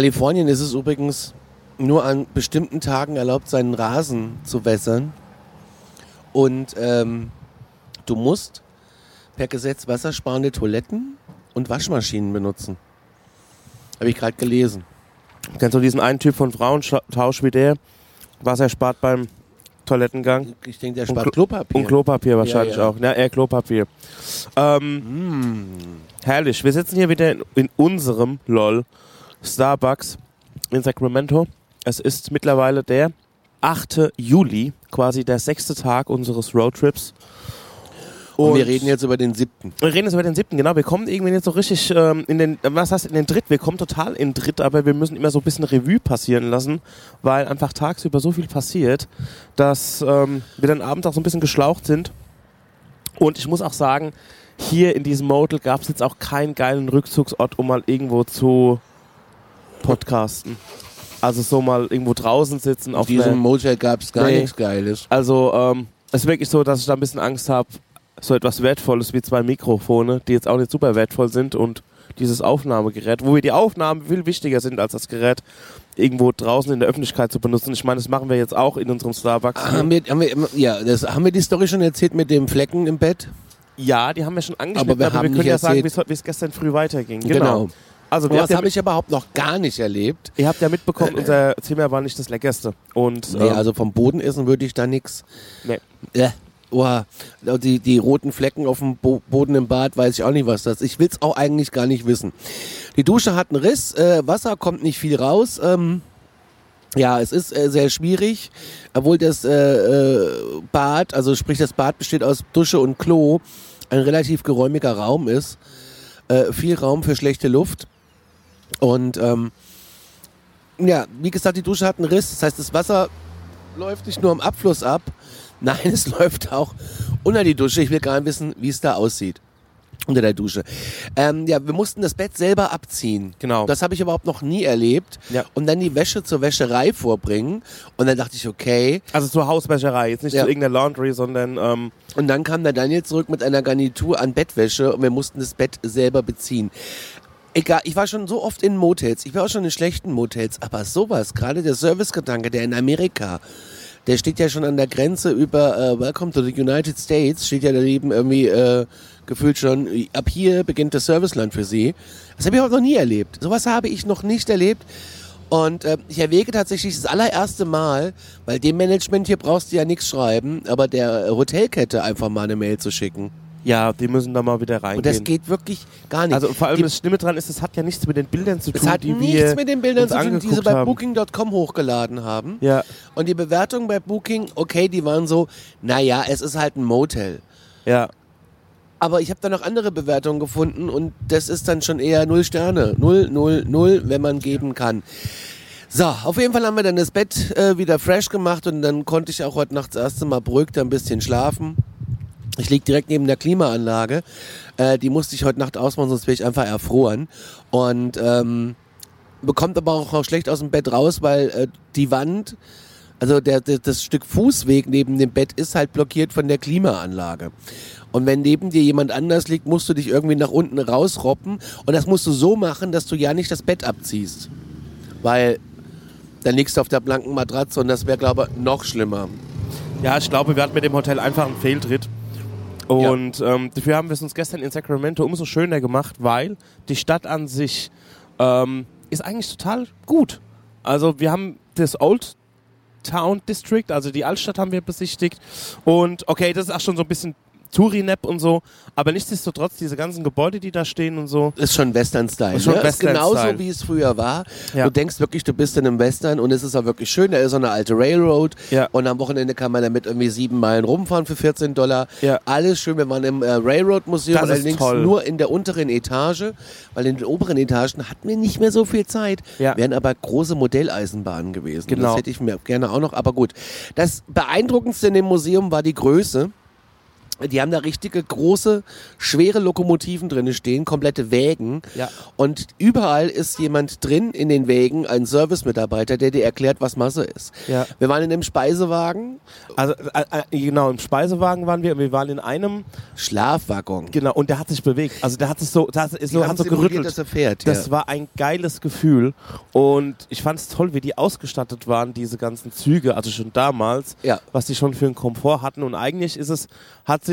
Kalifornien ist es übrigens nur an bestimmten Tagen erlaubt, seinen Rasen zu wässern. Und ähm, du musst per Gesetz wassersparende Toiletten und Waschmaschinen benutzen. Habe ich gerade gelesen. Kennst du diesen einen Typ von Frauentausch wie der? Was er spart beim Toilettengang? Ich denke, der spart Klopapier. Und Klopapier wahrscheinlich ja, ja. auch. Ja, eher Klopapier. Ähm, mm. Herrlich. Wir sitzen hier wieder in, in unserem LOL Starbucks in Sacramento. Es ist mittlerweile der 8. Juli, quasi der sechste Tag unseres Roadtrips. Und, und, wir reden jetzt über den siebten. Wir reden jetzt über den siebten, genau. Wir kommen irgendwie jetzt so richtig ähm, in den, was heißt in den Dritt? Wir kommen total in den Dritt, aber wir müssen immer so ein bisschen Revue passieren lassen, weil einfach tagsüber so viel passiert, dass ähm, wir dann abends auch so ein bisschen geschlaucht sind. Und ich muss auch sagen, hier in diesem Motel gab es jetzt auch keinen geilen Rückzugsort, um mal irgendwo zu podcasten. Also so mal irgendwo draußen sitzen. Auf diesem Motel gab es gar nee. nichts Geiles. Also ähm, es ist wirklich so, dass ich da ein bisschen Angst habe, so etwas Wertvolles wie zwei Mikrofone, die jetzt auch nicht super wertvoll sind und dieses Aufnahmegerät, wo wir die Aufnahmen viel wichtiger sind als das Gerät, irgendwo draußen in der Öffentlichkeit zu benutzen. Ich meine, das machen wir jetzt auch in unserem Starbucks. Ah, haben wir, haben wir, ja, das, haben wir die Story schon erzählt mit dem Flecken im Bett? Ja, die haben wir schon angeschnitten, aber wir, aber wir können ja sagen, wie es gestern früh weiterging. Genau. genau. Also das ja habe ich überhaupt noch gar nicht erlebt. Ihr habt ja mitbekommen, unser Zimmer war nicht das leckerste. Und, nee, ähm, also vom Boden essen würde ich da nichts. Nee. Äh. Oh, die, die roten Flecken auf dem Bo Boden im Bad, weiß ich auch nicht, was das ist. Ich will es auch eigentlich gar nicht wissen. Die Dusche hat einen Riss, äh, Wasser kommt nicht viel raus. Ähm, ja, es ist äh, sehr schwierig, obwohl das äh, äh, Bad, also sprich das Bad besteht aus Dusche und Klo, ein relativ geräumiger Raum ist. Äh, viel Raum für schlechte Luft. Und ähm, ja, wie gesagt, die Dusche hat einen Riss. Das heißt, das Wasser läuft nicht nur am Abfluss ab, Nein, es läuft auch unter die Dusche. Ich will gar nicht wissen, wie es da aussieht. Unter der Dusche. Ähm, ja, wir mussten das Bett selber abziehen. Genau. Das habe ich überhaupt noch nie erlebt. Ja. Und dann die Wäsche zur Wäscherei vorbringen. Und dann dachte ich, okay. Also zur Hauswäscherei, jetzt nicht ja. zu irgendeiner Laundry, sondern. Ähm und dann kam der Daniel zurück mit einer Garnitur an Bettwäsche und wir mussten das Bett selber beziehen. Egal, ich war schon so oft in Motels, ich war auch schon in schlechten Motels, aber sowas, gerade der Servicegedanke, der in Amerika der steht ja schon an der Grenze über äh, Welcome to the United States, steht ja daneben irgendwie äh, gefühlt schon, ab hier beginnt das Serviceland für sie. Das habe ich auch noch nie erlebt. Sowas habe ich noch nicht erlebt. Und äh, ich erwäge tatsächlich das allererste Mal, weil dem Management hier brauchst du ja nichts schreiben, aber der Hotelkette einfach mal eine Mail zu schicken. Ja, die müssen da mal wieder reingehen. Und das geht wirklich gar nicht. Also vor allem die, das Schlimme dran ist, es hat ja nichts mit den Bildern zu tun, es hat die nichts wir mit den Bildern zu tun, die sie bei Booking.com hochgeladen haben. Ja. Und die Bewertungen bei Booking, okay, die waren so, naja, es ist halt ein Motel. Ja. Aber ich habe da noch andere Bewertungen gefunden und das ist dann schon eher null Sterne. Null, null, null, wenn man geben kann. So, auf jeden Fall haben wir dann das Bett äh, wieder fresh gemacht und dann konnte ich auch heute Nacht das erste Mal beruhigt ein bisschen schlafen. Ich liege direkt neben der Klimaanlage. Äh, die musste ich heute Nacht ausmachen, sonst wäre ich einfach erfroren. Und ähm, bekommt aber auch, schlecht aus dem Bett raus, weil äh, die Wand, also der, der, das Stück Fußweg neben dem Bett ist halt blockiert von der Klimaanlage. Und wenn neben dir jemand anders liegt, musst du dich irgendwie nach unten rausroppen. Und das musst du so machen, dass du ja nicht das Bett abziehst. Weil dann liegst du auf der blanken Matratze und das wäre, glaube ich, noch schlimmer. Ja, ich glaube, wir hatten mit dem Hotel einfach einen Fehltritt. Und ja. ähm, dafür haben wir es uns gestern in Sacramento umso schöner gemacht, weil die Stadt an sich ähm, ist eigentlich total gut. Also wir haben das Old Town District, also die Altstadt haben wir besichtigt. Und okay, das ist auch schon so ein bisschen Tourinep und so. Aber nichtsdestotrotz, diese ganzen Gebäude, die da stehen und so. Ist schon Western-Style. Ist schon ne? Western ist genauso, wie es früher war. Ja. Du denkst wirklich, du bist in einem Western und es ist auch wirklich schön. Da ist so eine alte Railroad. Ja. Und am Wochenende kann man damit irgendwie sieben Meilen rumfahren für 14 Dollar. Ja. Alles schön. Wir waren im äh, Railroad-Museum, allerdings toll. nur in der unteren Etage, weil in den oberen Etagen hatten wir nicht mehr so viel Zeit. Ja. Wären aber große Modelleisenbahnen gewesen. Genau. Das hätte ich mir gerne auch noch. Aber gut. Das Beeindruckendste in dem Museum war die Größe. Die haben da richtige große, schwere Lokomotiven drin stehen, komplette Wägen. Ja. Und überall ist jemand drin in den Wägen, ein Servicemitarbeiter, der dir erklärt, was Masse ist. Ja. Wir waren in einem Speisewagen, Also äh, äh, genau, im Speisewagen waren wir, wir waren in einem, Schlafwaggon. genau, und der hat sich bewegt. Also der hat sich so, der hat, so, hat so gerüttelt. dass er fährt. Das ja. war ein geiles Gefühl und ich fand es toll, wie die ausgestattet waren, diese ganzen Züge, also schon damals, Ja. was die schon für einen Komfort hatten und eigentlich ist es, hat sich,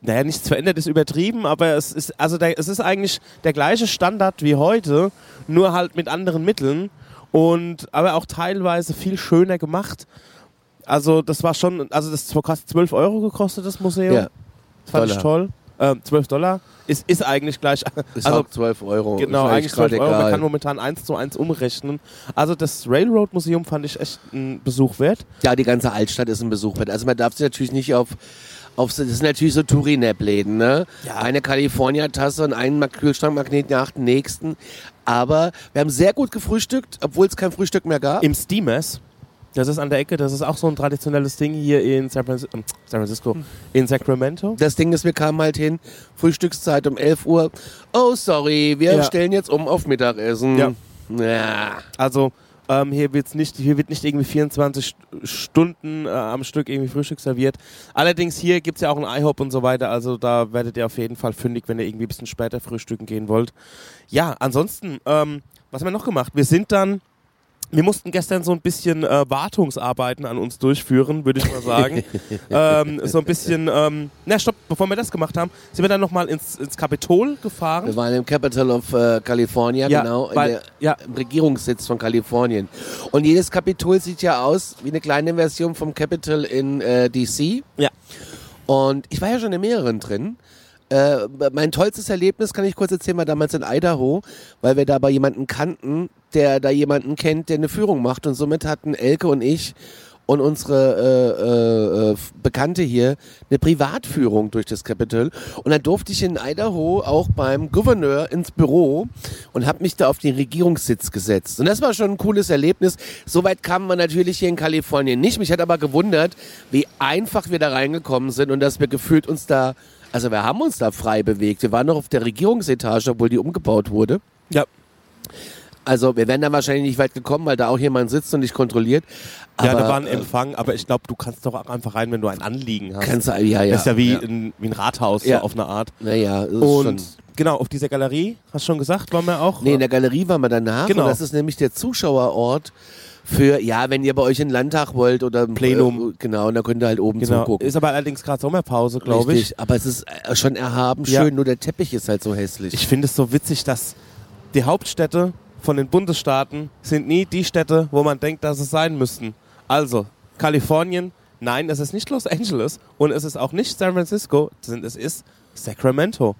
naja, nichts verändert, ist übertrieben, aber es ist, also der, es ist eigentlich der gleiche Standard wie heute, nur halt mit anderen Mitteln und aber auch teilweise viel schöner gemacht. Also das war schon, also das hat 12 Euro gekostet, das Museum. Ja. Das fand ich toll. Ähm, 12 Dollar ist, ist eigentlich gleich, Ist also auch 12 Euro. Genau, eigentlich 12 grad Euro. Man egal. kann momentan 1 zu 1 umrechnen. Also das Railroad Museum fand ich echt einen Besuch wert. Ja, die ganze Altstadt ist ein Besuch wert. Also man darf sich natürlich nicht auf, auf das sind natürlich so Touri-Nap-Läden, ne? Ja. Eine California-Tasse und einen Ma- Kühlschrankmagnet nach dem nächsten. Aber wir haben sehr gut gefrühstückt, obwohl es kein Frühstück mehr gab. Im Steamers, das ist an der Ecke, das ist auch so ein traditionelles Ding hier in San Francisco, San Francisco in Sacramento. Das Ding ist, wir kamen halt hin, Frühstückszeit um 11 Uhr. Oh, sorry, wir Ja. stellen jetzt um auf Mittagessen. Ja. Ja. Also ähm, hier, wird's nicht, hier wird nicht irgendwie 24 St- Stunden äh, am Stück irgendwie Frühstück serviert. Allerdings hier gibt es ja auch ein IHOP und so weiter, also da werdet ihr auf jeden Fall fündig, wenn ihr irgendwie ein bisschen später frühstücken gehen wollt. Ja, ansonsten, ähm, was haben wir noch gemacht? Wir sind dann, wir mussten gestern so ein bisschen äh, Wartungsarbeiten an uns durchführen, würde ich mal sagen. ähm, so ein bisschen, ähm, na stopp, bevor wir das gemacht haben, sind wir dann nochmal ins, ins Kapitol gefahren. Wir waren im Capital of äh, California, Ja, genau, weil- der, ja. im Regierungssitz von Kalifornien. Und jedes Kapitol sieht ja aus wie eine kleine Version vom Capital in äh, DC. Ja. Und ich war ja schon in mehreren drin. Äh, mein tollstes Erlebnis kann ich kurz erzählen, war damals in Idaho, weil wir da bei jemanden kannten, der da jemanden kennt, der eine Führung macht. Und somit hatten Elke und ich und unsere äh, äh, Bekannte hier eine Privatführung durch das Capitol. Und dann durfte ich in Idaho auch beim Gouverneur ins Büro und habe mich da auf den Regierungssitz gesetzt. Und das war schon ein cooles Erlebnis. Soweit kamen wir natürlich hier in Kalifornien nicht. Mich hat aber gewundert, wie einfach wir da reingekommen sind und dass wir gefühlt uns da, also wir haben uns da frei bewegt. Wir waren noch auf der Regierungsetage, obwohl die umgebaut wurde. Ja. Also wir wären da wahrscheinlich nicht weit gekommen, weil da auch jemand sitzt und dich kontrolliert. Ja, Aber, da war ein äh, Empfang, aber ich glaube, du kannst doch auch einfach rein, wenn du ein Anliegen hast. Kannst du, ja, ja. das ist ja wie, ja. Ein, wie ein Rathaus Ja. so auf eine Art. Naja, ist Und genau, auf dieser Galerie, hast du schon gesagt, waren wir auch. Nee, in der Galerie waren wir danach. Genau. Und das ist nämlich der Zuschauerort für, ja, wenn ihr bei euch in den Landtag wollt oder ein Plenum. Äh, genau, und da könnt ihr halt oben genau. zugucken. Ist aber allerdings gerade Sommerpause, glaube ich. Richtig, aber es ist äh, schon erhaben Ja. schön, nur der Teppich ist halt so hässlich. Ich finde es so witzig, dass die Hauptstädte von den Bundesstaaten sind nie die Städte, wo man denkt, dass es sein müssten. Also, Kalifornien, nein, es ist nicht Los Angeles und es ist auch nicht San Francisco, es ist Sacramento.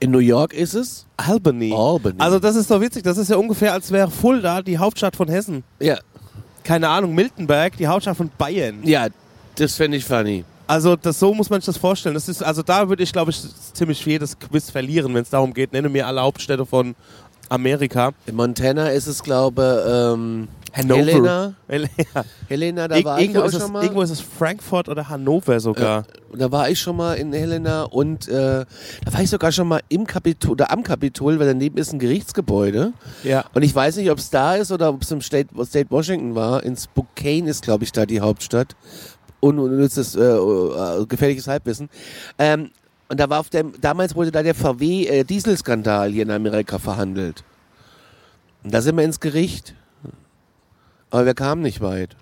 in New York ist es? Albany. Albany. Also das ist so witzig, das ist ja ungefähr, als wäre Fulda die Hauptstadt von Hessen. Ja. Keine Ahnung, Miltenberg die Hauptstadt von Bayern. Ja, das fände ich funny. Also das, so muss man sich das vorstellen. Das ist, also da würde ich, glaube ich, ziemlich jedes Quiz verlieren, wenn es darum geht, nenne mir alle Hauptstädte von Amerika. In Montana ist es, glaube ähm, Hannover. Helena. Helena, da Ir war ich irgendwo, auch ist schon mal. irgendwo ist es Frankfurt oder Hannover sogar. Da war ich schon mal in Helena und äh, da war ich sogar schon mal im Kapitol oder am Kapitol, weil daneben ist ein Gerichtsgebäude. Ja. Und ich weiß nicht, ob es da ist oder ob es im State, State Washington war. In Spokane ist, glaube ich, da die Hauptstadt. Unnützes, äh, äh, gefährliches Halbwissen. Ähm, und da war auf dem, damals wurde da der VW-Dieselskandal hier in Amerika verhandelt. Und da sind wir ins Gericht. Aber wir kamen nicht weit.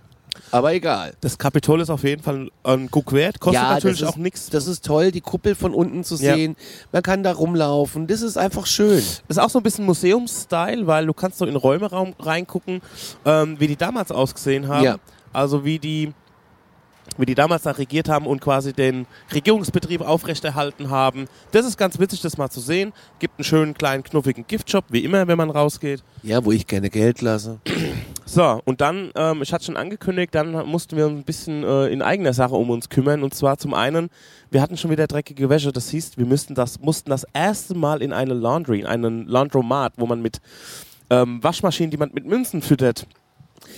Aber egal. Das Kapitol ist auf jeden Fall ein Guck wert. Kostet Ja, natürlich das auch ist- nichts. Das ist toll, die Kuppel von unten zu Ja. sehen. Man kann da rumlaufen. Das ist einfach schön. Ist auch so ein bisschen Museumsstyle, weil du kannst so in Räume reingucken, ähm, wie die damals ausgesehen haben. Ja. Also wie die, wie die damals da regiert haben und quasi den Regierungsbetrieb aufrechterhalten haben. Das ist ganz witzig, das mal zu sehen. Gibt einen schönen kleinen knuffigen Giftshop, wie immer, wenn man rausgeht. Ja, wo ich gerne Geld lasse. So, und dann, ähm, ich hatte schon angekündigt, dann mussten wir uns ein bisschen äh, in eigener Sache um uns kümmern. Und zwar zum einen, wir hatten schon wieder dreckige Wäsche. Das hieß, wir müssten das, mussten das erste Mal in eine Laundry, in einen Laundromat, wo man mit ähm, Waschmaschinen, die man mit Münzen füttert,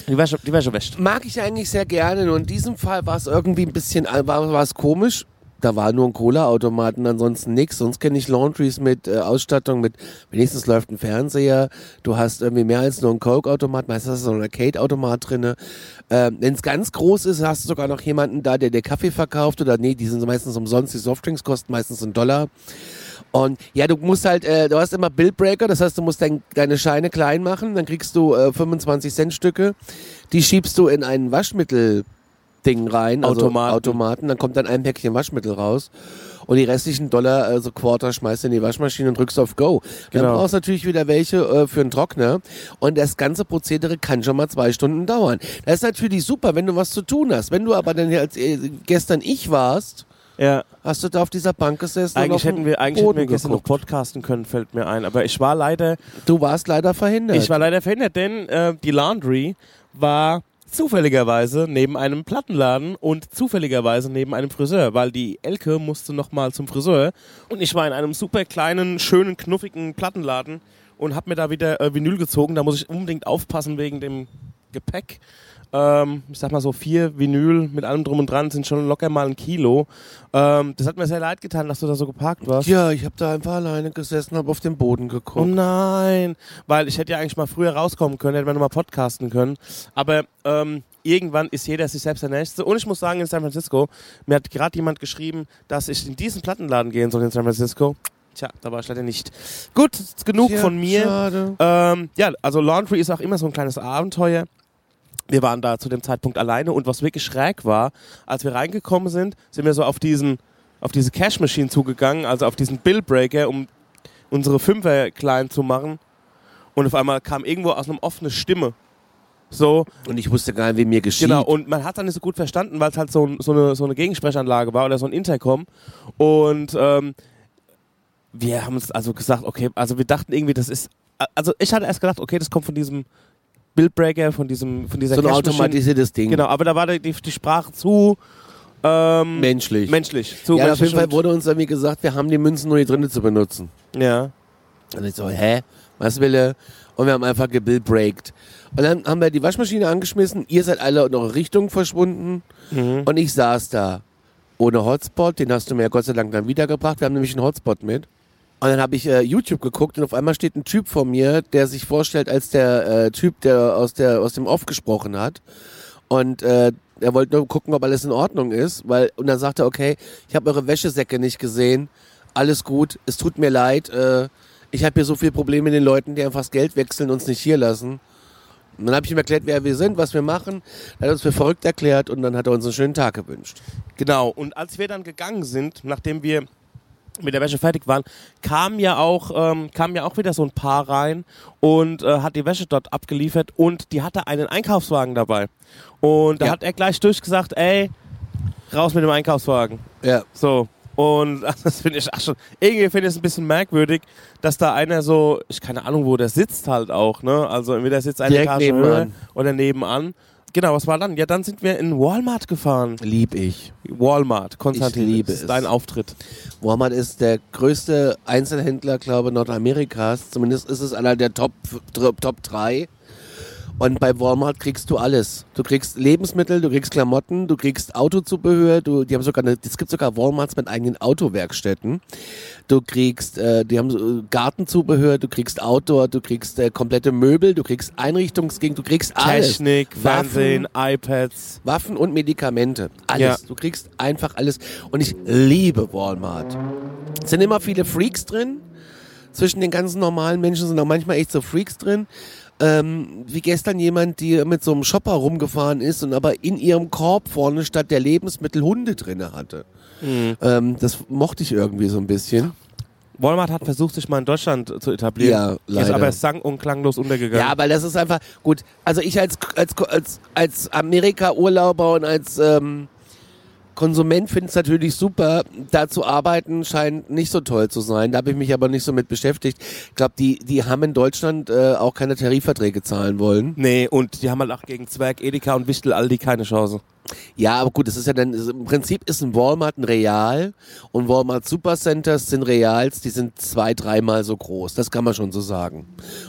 die die Wäsche wäscht. Mag ich eigentlich sehr gerne. Nur in diesem Fall war es irgendwie ein bisschen, äh, war, war es komisch. da war nur ein Cola-Automaten, ansonsten nichts. Sonst kenne ich Laundries mit äh, Ausstattung, mit wenigstens läuft ein Fernseher. Du hast irgendwie mehr als nur einen Coke-Automat, meistens hast du so einen Arcade-Automat drinne. Ähm, Wenn es ganz groß ist, hast du sogar noch jemanden da, der dir Kaffee verkauft oder nee, die sind meistens umsonst. Die Softdrinks kosten meistens einen Dollar. Und ja, du musst halt, äh, du hast immer Billbreaker, das heißt, du musst dein, deine Scheine klein machen, dann kriegst du äh, 25 Cent Stücke, die schiebst du in einen Waschmittel Ding rein, also Automaten. Automaten, dann kommt dann ein Päckchen Waschmittel raus. Und die restlichen Dollar, also Quarter, schmeißt du in die Waschmaschine und drückst auf Go. Dann Genau. brauchst du natürlich wieder welche äh, für einen Trockner. Und das ganze Prozedere kann schon mal zwei Stunden dauern. Das ist natürlich super, wenn du was zu tun hast. Wenn du aber dann hier als äh, gestern ich warst, Ja. hast du da auf dieser Bank gesessen Eigentlich hätten wir, eigentlich hätten wir gestern noch podcasten können, fällt mir ein. Aber ich war leider, Du warst leider verhindert. ich war leider verhindert, denn äh, die Laundry war zufälligerweise neben einem Plattenladen und zufälligerweise neben einem Friseur, weil die Elke musste nochmal zum Friseur und ich war in einem super kleinen, schönen, knuffigen Plattenladen und hab mir da wieder äh, Vinyl gezogen. Da muss ich unbedingt aufpassen wegen dem Gepäck. Ähm, ich sag mal so vier Vinyl mit allem drum und dran sind schon locker mal ein Kilo. Ähm, das hat mir sehr leid getan, dass du da so geparkt warst. ja, ich habe da einfach alleine gesessen, habe auf den Boden Oh geguckt. nein, weil ich hätte ja eigentlich mal früher rauskommen können, hätte man nochmal podcasten können. Aber ähm, irgendwann ist jeder sich selbst der Nächste. Und ich muss sagen, in San Francisco, mir hat gerade jemand geschrieben, dass ich in diesen Plattenladen gehen soll in San Francisco. Tja, da war ich leider nicht. Gut, genug Tja, von mir. Schade. Ähm, ja, also Laundry ist auch immer so ein kleines Abenteuer. Wir waren da zu dem Zeitpunkt alleine und was wirklich schräg war, als wir reingekommen sind, sind wir so auf diesen, auf diese Cash Machine zugegangen, also auf diesen Billbreaker, um unsere Fünfer klein zu machen. Und auf einmal kam irgendwo aus einem offene Stimme. So, Und ich wusste gar nicht, wie mir geschieht. Genau, und man hat dann nicht so gut verstanden, weil es halt so, so, eine, so eine Gegensprechanlage war oder so ein Intercom. Und ähm, wir haben uns also gesagt, okay, also wir dachten irgendwie, das ist. Also ich hatte erst gedacht, okay, das kommt von diesem Billbreaker, von diesem, von dieser so ein automatisiertes Ding. Genau, aber da war die, die, Sprache zu ähm, Menschlich. menschlich. Zu ja, auf menschlich jeden Fall wurde uns irgendwie gesagt, wir haben die Münzen nur hier drinnen zu benutzen. Ja. Und ich so, hä? Was will er? Und wir haben einfach gebillbreakt. Und dann haben wir die Waschmaschine angeschmissen, ihr seid alle in eure Richtung verschwunden Mhm. und ich saß da. Ohne Hotspot, den hast du mir ja Gott sei Dank dann wiedergebracht. Wir haben nämlich einen Hotspot mit. Und dann habe ich äh, YouTube geguckt und auf einmal steht ein Typ vor mir, der sich vorstellt als der äh, Typ, der aus, der aus dem Off gesprochen hat. Und äh, er wollte nur gucken, ob alles in Ordnung ist. Weil, und dann sagte er, okay, ich habe eure Wäschesäcke nicht gesehen. Alles gut, es tut mir leid. Äh, ich habe hier so viele Probleme mit den Leuten, die einfach das Geld wechseln und uns nicht hier lassen. Und dann habe ich ihm erklärt, wer wir sind, was wir machen. Er hat uns für verrückt erklärt und dann hat er uns einen schönen Tag gewünscht. Genau, und als wir dann gegangen sind, nachdem wir mit der Wäsche fertig waren, kam ja auch, ähm, kam ja auch wieder so ein Paar rein und äh, hat die Wäsche dort abgeliefert und die hatte einen Einkaufswagen dabei. Und da Ja. hat er gleich durchgesagt, ey, raus mit dem Einkaufswagen. Ja. So. Und das finde ich ach schon, irgendwie finde ich es ein bisschen merkwürdig, dass da einer so, ich keine Ahnung, wo der sitzt halt auch, ne? Also entweder sitzt eine Direkt Etage nebenan. höher oder nebenan. Genau, was war dann? Ja, dann sind wir in Walmart gefahren. Lieb ich. Walmart, Konstantin, Ich liebe das ist es. dein Auftritt. Walmart ist der größte Einzelhändler, glaube ich, Nordamerikas. Zumindest ist es einer der Top, Top 3. Und bei Walmart kriegst du alles. Du kriegst Lebensmittel, du kriegst Klamotten, du kriegst Autozubehör, du, die haben sogar eine, es gibt sogar Walmarts mit eigenen Autowerkstätten. Du kriegst, äh, die haben so, äh, Gartenzubehör, du kriegst Outdoor, du kriegst äh, komplette Möbel, du kriegst Einrichtungsgegend, du kriegst alles. Technik, Waffen, Fernsehen, iPads. Waffen und Medikamente. Alles. Ja. Du kriegst einfach alles. Und ich liebe Walmart. Es sind immer viele Freaks drin. Zwischen den ganzen normalen Menschen sind auch manchmal echt so Freaks drin. Ähm, wie gestern jemand, die mit so einem Shopper rumgefahren ist und aber in ihrem Korb vorne statt der Lebensmittel Hunde drinne hatte. Mhm. Ähm, das mochte ich irgendwie so ein bisschen. Walmart hat versucht, sich mal in Deutschland zu etablieren. Ja, Ist leider. aber sang- und klanglos untergegangen. Ja, weil das ist einfach gut. Also ich als als als als Amerika-Urlauber und als ähm, Konsument finde es natürlich super. Da zu arbeiten scheint nicht so toll zu sein. Da habe ich mich aber nicht so mit beschäftigt. Ich glaube, die die haben in Deutschland äh, auch keine Tarifverträge zahlen wollen. Nee, und die haben halt auch gegen Zwerg, Edeka und Wichtel Aldi keine Chance. Ja, aber gut, das ist ja dann, im Prinzip ist ein Walmart ein Real und Walmart Supercenters sind Reals, die sind zwei, dreimal so groß. Das kann man schon so sagen.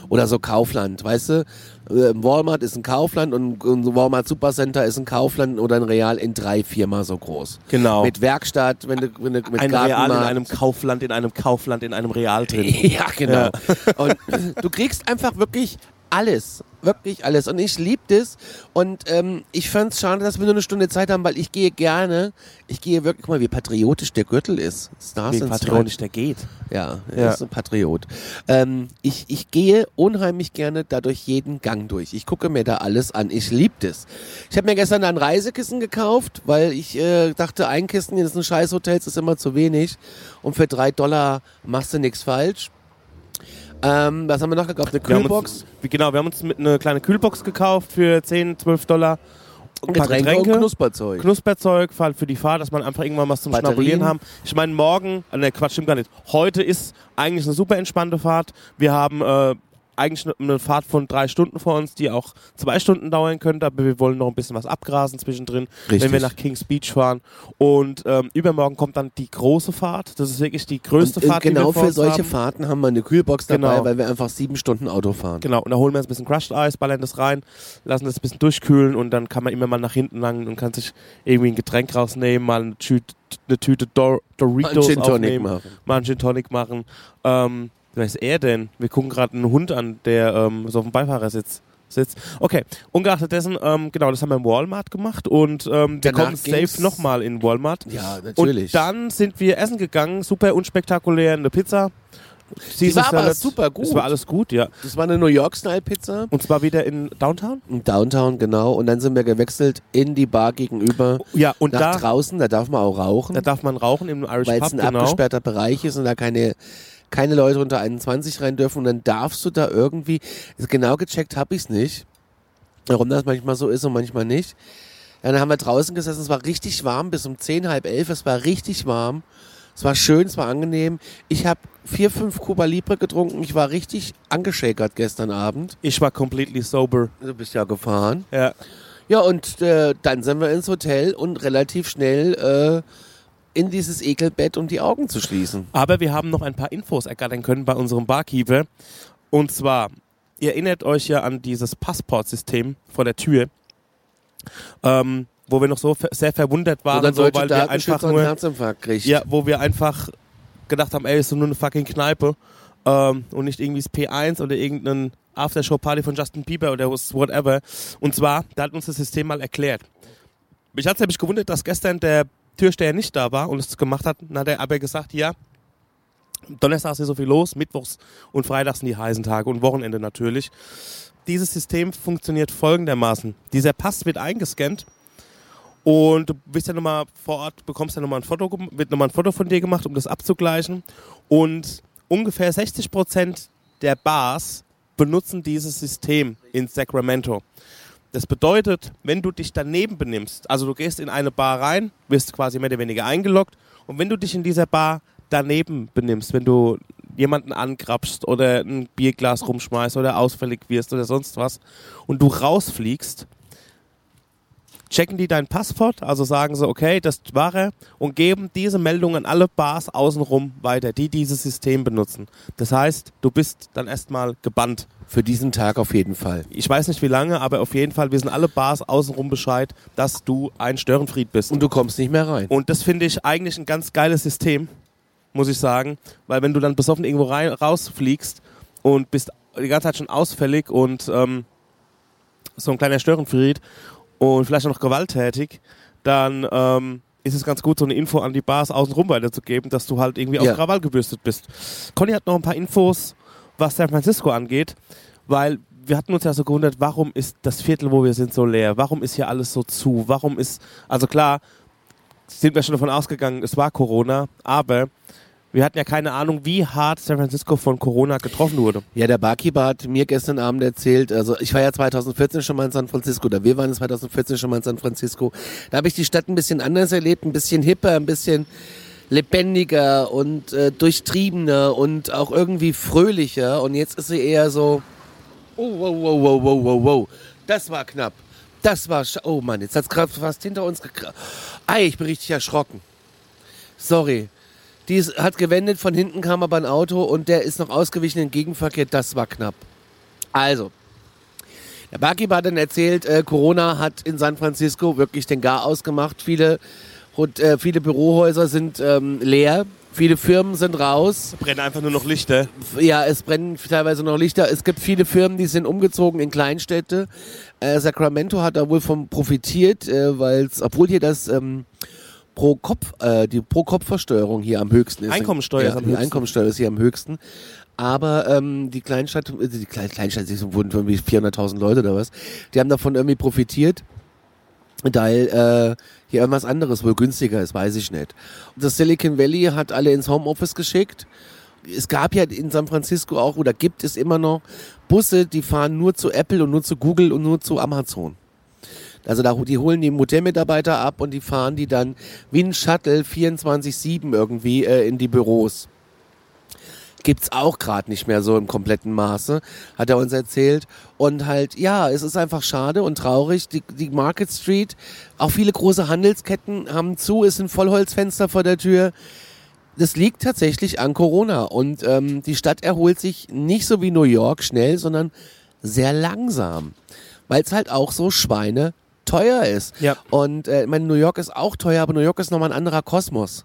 Oder so Kaufland, weißt du? Äh, Walmart ist ein Kaufland und ein Walmart Supercenter ist ein Kaufland oder ein Real in drei, viermal so groß. Genau. Mit Werkstatt, wenn du, wenn du mit ein Real in einem Kaufland, in einem Kaufland, in einem Real drin. Ja, genau. Und du kriegst einfach wirklich alles. Wirklich alles. Und ich lieb das. Und ähm, ich fand es schade, dass wir nur eine Stunde Zeit haben, weil ich gehe gerne, ich gehe wirklich mal, wie patriotisch der Gürtel ist. Stars Wie and patronisch der geht. Ja, er Ja. ist ein Patriot. Ähm, ich, ich gehe unheimlich gerne dadurch jeden Gang durch. Ich gucke mir da alles an. Ich lieb das. Ich habe mir gestern ein Reisekissen gekauft, weil ich äh, dachte, ein Kissen in diesen Scheißhotels ist immer zu wenig. Und für drei Dollar machst du nichts falsch. Ähm, was haben wir noch gekauft? Eine Wir Kühlbox. Uns, wie- genau, wir haben uns mit eine kleine Kühlbox gekauft für 10, 12 Dollar. Ein paar Getränke, Getränke, und Knusperzeug. Knusperzeug für für die Fahrt, dass man einfach irgendwann was zum Batterien. Schnabulieren haben. Ich meine, morgen, ne Quatsch, stimmt gar nicht. Heute ist eigentlich eine super entspannte Fahrt. Wir haben äh, eigentlich eine- Fahrt von drei Stunden vor uns, die auch zwei Stunden dauern könnte, aber wir wollen noch ein bisschen was abgrasen zwischendrin, Richtig. wenn wir nach Kings Beach fahren. Und ähm, übermorgen kommt dann die große Fahrt. Das ist wirklich die größte Und, äh, Fahrt, die genau wir vor für solche haben. Fahrten haben wir eine Kühlbox dabei, Genau. weil wir einfach sieben Stunden Auto fahren. Genau, und da holen wir uns ein bisschen Crushed Eis, ballern das rein, lassen das ein bisschen durchkühlen und dann kann man immer mal nach hinten langen und kann sich irgendwie ein Getränk rausnehmen, mal eine Tüte, eine Tüte Dor Doritos Ein Gin Tonic aufnehmen, machen. mal einen Gin Tonic machen. Ähm, wer ist er denn? Wir gucken gerade einen Hund an, der ähm, so auf dem Beifahrersitz sitzt. Okay, ungeachtet dessen, ähm, genau, das haben wir im Walmart gemacht und ähm, wir kommen safe nochmal in Walmart. Ja, natürlich. Und dann sind wir essen gegangen, super unspektakulär, eine Pizza. Die war aber super gut. Es war alles gut, ja. das war eine New York-Style-Pizza. Und zwar wieder in Downtown? In Downtown, genau. Und dann sind wir gewechselt in die Bar gegenüber. Ja, und nach da, draußen, da darf man auch rauchen, da darf man rauchen im Irish weil es Pub, ein genau. abgesperrter Bereich ist und da keine, keine Leute unter 21 rein dürfen. Und dann darfst du da irgendwie, genau gecheckt habe ich es nicht, warum das manchmal so ist und manchmal nicht. Dann haben wir draußen gesessen, es war richtig warm, bis um 10, halb elf, es war richtig warm. Es war schön, es war angenehm. Ich habe vier, fünf Cuba Libre getrunken. Ich war richtig angeschäkert gestern Abend. Ich war completely sober. Du bist ja gefahren. Ja. Ja, und äh, dann sind wir ins Hotel und relativ schnell äh, in dieses Ekelbett, um die Augen zu schließen. Aber wir haben noch ein paar Infos ergattern können bei unserem Barkeeper. Und zwar, ihr erinnert euch ja an dieses Passportsystem vor der Tür, ähm, wo wir noch so sehr verwundert waren, so, weil wir einfach nur, Herzinfarkt kriegt. ja, wo wir einfach gedacht haben, ey, ist so nur eine fucking Kneipe ähm, und nicht irgendwie das P1 oder irgendeine Aftershow-Party von Justin Bieber oder was whatever. Und zwar, da hat uns das System mal erklärt. Mich hat es nämlich gewundert, dass gestern der Türsteher nicht da war und es gemacht hat. Dann hat er aber gesagt, ja, Donnerstags ist so viel los, Mittwochs und Freitags sind die heißen Tage und Wochenende natürlich. Dieses System funktioniert folgendermaßen. Dieser Pass wird eingescannt und du bist ja nochmal vor Ort, bekommst ja nochmal ein Foto, wird nochmal ein Foto von dir gemacht, um das abzugleichen. Und ungefähr 60 Prozent der Bars benutzen dieses System in Sacramento. Das bedeutet, wenn du dich daneben benimmst, also du gehst in eine Bar rein, wirst quasi mehr oder weniger eingeloggt und wenn du dich in dieser Bar daneben benimmst, wenn du jemanden angrapschst oder ein Bierglas rumschmeißt oder ausfällig wirst oder sonst was und du rausfliegst, checken die dein Passport, also sagen sie, okay, das war er und geben diese Meldung an alle Bars außenrum weiter, die dieses System benutzen. Das heißt, du bist dann erstmal gebannt. Für diesen Tag auf jeden Fall. Ich weiß nicht wie lange, aber auf jeden Fall wissen alle Bars außenrum Bescheid, dass du ein Störenfried bist. Und du kommst nicht mehr rein. Und das finde ich eigentlich ein ganz geiles System, muss ich sagen. Weil wenn du dann besoffen irgendwo rein, rausfliegst und bist die ganze Zeit schon ausfällig und ähm, so ein kleiner Störenfried und vielleicht auch noch gewalttätig, dann ähm, ist es ganz gut, so eine Info an die Bars außenrum weiterzugeben, dass du halt irgendwie Ja. auf Krawall gebürstet bist. Conny hat noch ein paar Infos, was San Francisco angeht, weil wir hatten uns ja so gewundert, warum ist das Viertel, wo wir sind, so leer? Warum ist hier alles so zu? Warum ist, also klar, sind wir schon davon ausgegangen, es war Corona, aber wir hatten ja keine Ahnung, wie hart San Francisco von Corona getroffen wurde. Ja, der Barkeeper hat mir gestern Abend erzählt, also ich war ja 2014 schon mal in San Francisco, oder wir waren 2014 schon mal in San Francisco. Da habe ich die Stadt ein bisschen anders erlebt, ein bisschen hipper, ein bisschen lebendiger und äh, durchtriebener und auch irgendwie fröhlicher. Und jetzt ist sie eher so, oh, wow, wow, wow, wow, wow, wow. Das war knapp. Das war, oh Mann, jetzt hat's gerade fast hinter uns gekra- Ei, ich bin richtig erschrocken. Sorry. Die ist, hat gewendet, von hinten kam aber ein Auto und der ist noch ausgewichen in Gegenverkehr. Das war knapp. Also, der Barkeeper hat dann erzählt, äh, Corona hat in San Francisco wirklich den Gar ausgemacht. Viele, Hot- äh, viele Bürohäuser sind ähm, leer. Viele Firmen sind raus. Brennen einfach nur noch Lichter. Ja, es brennen teilweise noch Lichter. Es gibt viele Firmen, die sind umgezogen in Kleinstädte. Äh, Sacramento hat da wohl von profitiert, äh, weil es, obwohl hier das ähm, pro Kopf, äh, die pro Kopf-Versteuerung hier am höchsten ist. Einkommensteuer ja, ist am die höchsten. Einkommensteuer ist hier am höchsten. Aber ähm, die Kleinstadt, äh, die Klein Kleinstadt, die wurden irgendwie 400.000 Leute oder was, die haben davon irgendwie profitiert, weil äh, hier irgendwas anderes wohl günstiger ist, weiß ich nicht. Und das Silicon Valley hat alle ins Homeoffice geschickt. Es gab ja in San Francisco auch, oder gibt es immer noch, Busse, die fahren nur zu Apple und nur zu Google und nur zu Amazon. Also da, die holen die Modellmitarbeiter ab und die fahren die dann wie ein Shuttle 24-7 irgendwie äh, in die Büros. Gibt's auch gerade nicht mehr so im kompletten Maße, hat er uns erzählt. Und halt, ja, es ist einfach schade und traurig. Die, die Market Street, auch viele große Handelsketten haben zu, es sind Vollholzfenster vor der Tür. Das liegt tatsächlich an Corona. Und ähm, die Stadt erholt sich nicht so wie New York schnell, sondern sehr langsam. Weil es halt auch so Schweine teuer ist. Ja. Und äh, ich meine, New York ist auch teuer, aber New York ist nochmal ein anderer Kosmos.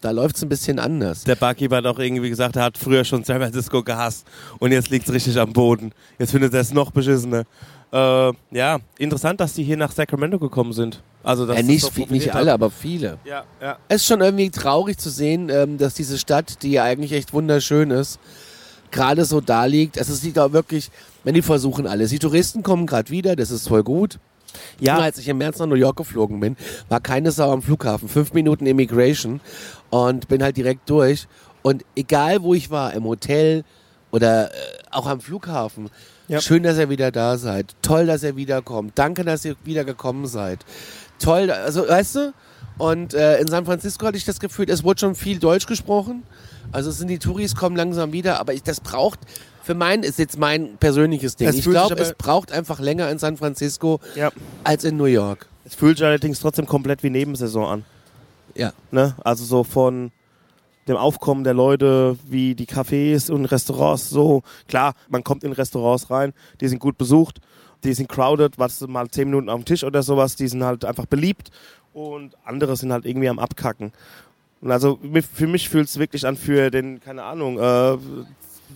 Da läuft's ein bisschen anders. Der Barkeeper hat auch irgendwie gesagt, er hat früher schon San Francisco gehasst und jetzt liegt's richtig am Boden. Jetzt findet er es noch beschissener. Äh, ja, interessant, dass die hier nach Sacramento gekommen sind. Also dass Ja, das nicht, so viel- profitiert nicht alle, aber viele. Ja, ja. Es ist schon irgendwie traurig zu sehen, ähm, dass diese Stadt, die ja eigentlich echt wunderschön ist, gerade so da liegt. Also es liegt auch wirklich, wenn die versuchen alles. Die Touristen kommen gerade wieder, das ist voll gut. Ja, Als ich im März nach New York geflogen bin, war keine Sau am Flughafen. Fünf Minuten Immigration und bin halt direkt durch. Und egal wo ich war, im Hotel oder äh, auch am Flughafen, Ja. schön, dass ihr wieder da seid. Toll, dass ihr wiederkommt. Danke, dass ihr wieder gekommen seid. Toll, also weißt du? Und äh, in San Francisco hatte ich das Gefühl, es wurde schon viel Deutsch gesprochen. Also es sind die Touris kommen langsam wieder, aber ich, das braucht für mein ist jetzt mein persönliches Ding. Es ich glaube, es braucht einfach länger in San Francisco ja. als in New York. Es fühlt sich allerdings trotzdem komplett wie Nebensaison an. Ja. Ne? Also so von dem Aufkommen der Leute, wie die Cafés und Restaurants, so klar, man kommt in Restaurants rein, die sind gut besucht, die sind crowded, was mal zehn Minuten auf dem Tisch oder sowas, die sind halt einfach beliebt und andere sind halt irgendwie am Abkacken. Und also für mich fühlt es wirklich an für den, keine Ahnung, äh,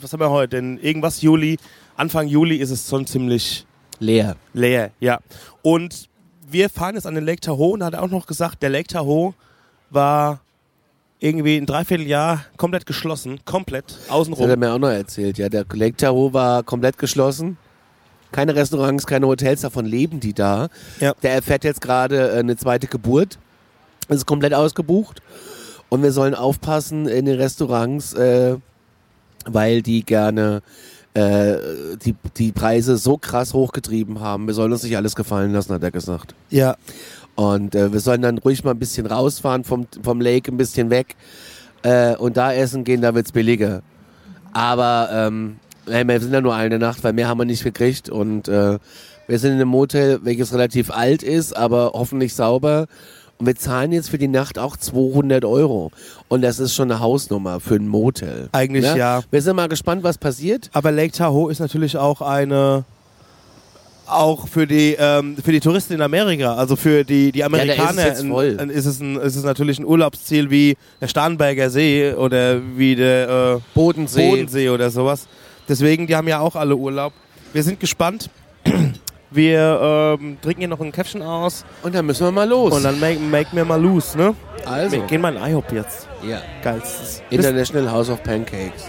was haben wir heute, denn irgendwas Juli, Anfang Juli ist es schon ziemlich Leer. Leer, ja. Und wir fahren jetzt an den Lake Tahoe und da hat er auch noch gesagt, der Lake Tahoe war irgendwie ein Dreivierteljahr komplett geschlossen, komplett Das hat er außenrum. mir auch noch erzählt. Ja, der Lake Tahoe war komplett geschlossen. Keine Restaurants, keine Hotels, davon leben die da. Ja. Der erfährt jetzt gerade äh, eine zweite Geburt. Es ist komplett ausgebucht. Und wir sollen aufpassen in den Restaurants, äh, weil die gerne äh, die, die Preise so krass hochgetrieben haben. Wir sollen uns nicht alles gefallen lassen, hat er gesagt. Ja, Und äh, wir sollen dann ruhig mal ein bisschen rausfahren vom, vom Lake, ein bisschen weg äh, und da essen gehen, da wird's billiger. Aber ähm, ey, wir sind ja nur eine Nacht, weil mehr haben wir nicht gekriegt und äh, wir sind in einem Motel, welches relativ alt ist, aber hoffentlich sauber. Und wir zahlen jetzt für die Nacht auch 200 Euro. Und das ist schon eine Hausnummer für ein Motel. Eigentlich Ne? ja. Wir sind mal gespannt, was passiert. aber Lake Tahoe ist natürlich auch eine auch für die ähm, für die Touristen in Amerika, also für die die ist Amerikaner jetzt ein- voll. ein- ist es ein, ist es natürlich ein Urlaubsziel wie der Starnberger See oder wie der äh, Bodensee. Bodensee oder sowas. Deswegen, die haben ja auch alle Urlaub. Wir sind gespannt. Wir ähm, trinken hier noch ein Käffchen aus Und dann müssen wir mal los. und dann make, make mir mal loose, ne? also, Wir gehen mal in IHOP jetzt. ja. Geilstes. International House of Pancakes.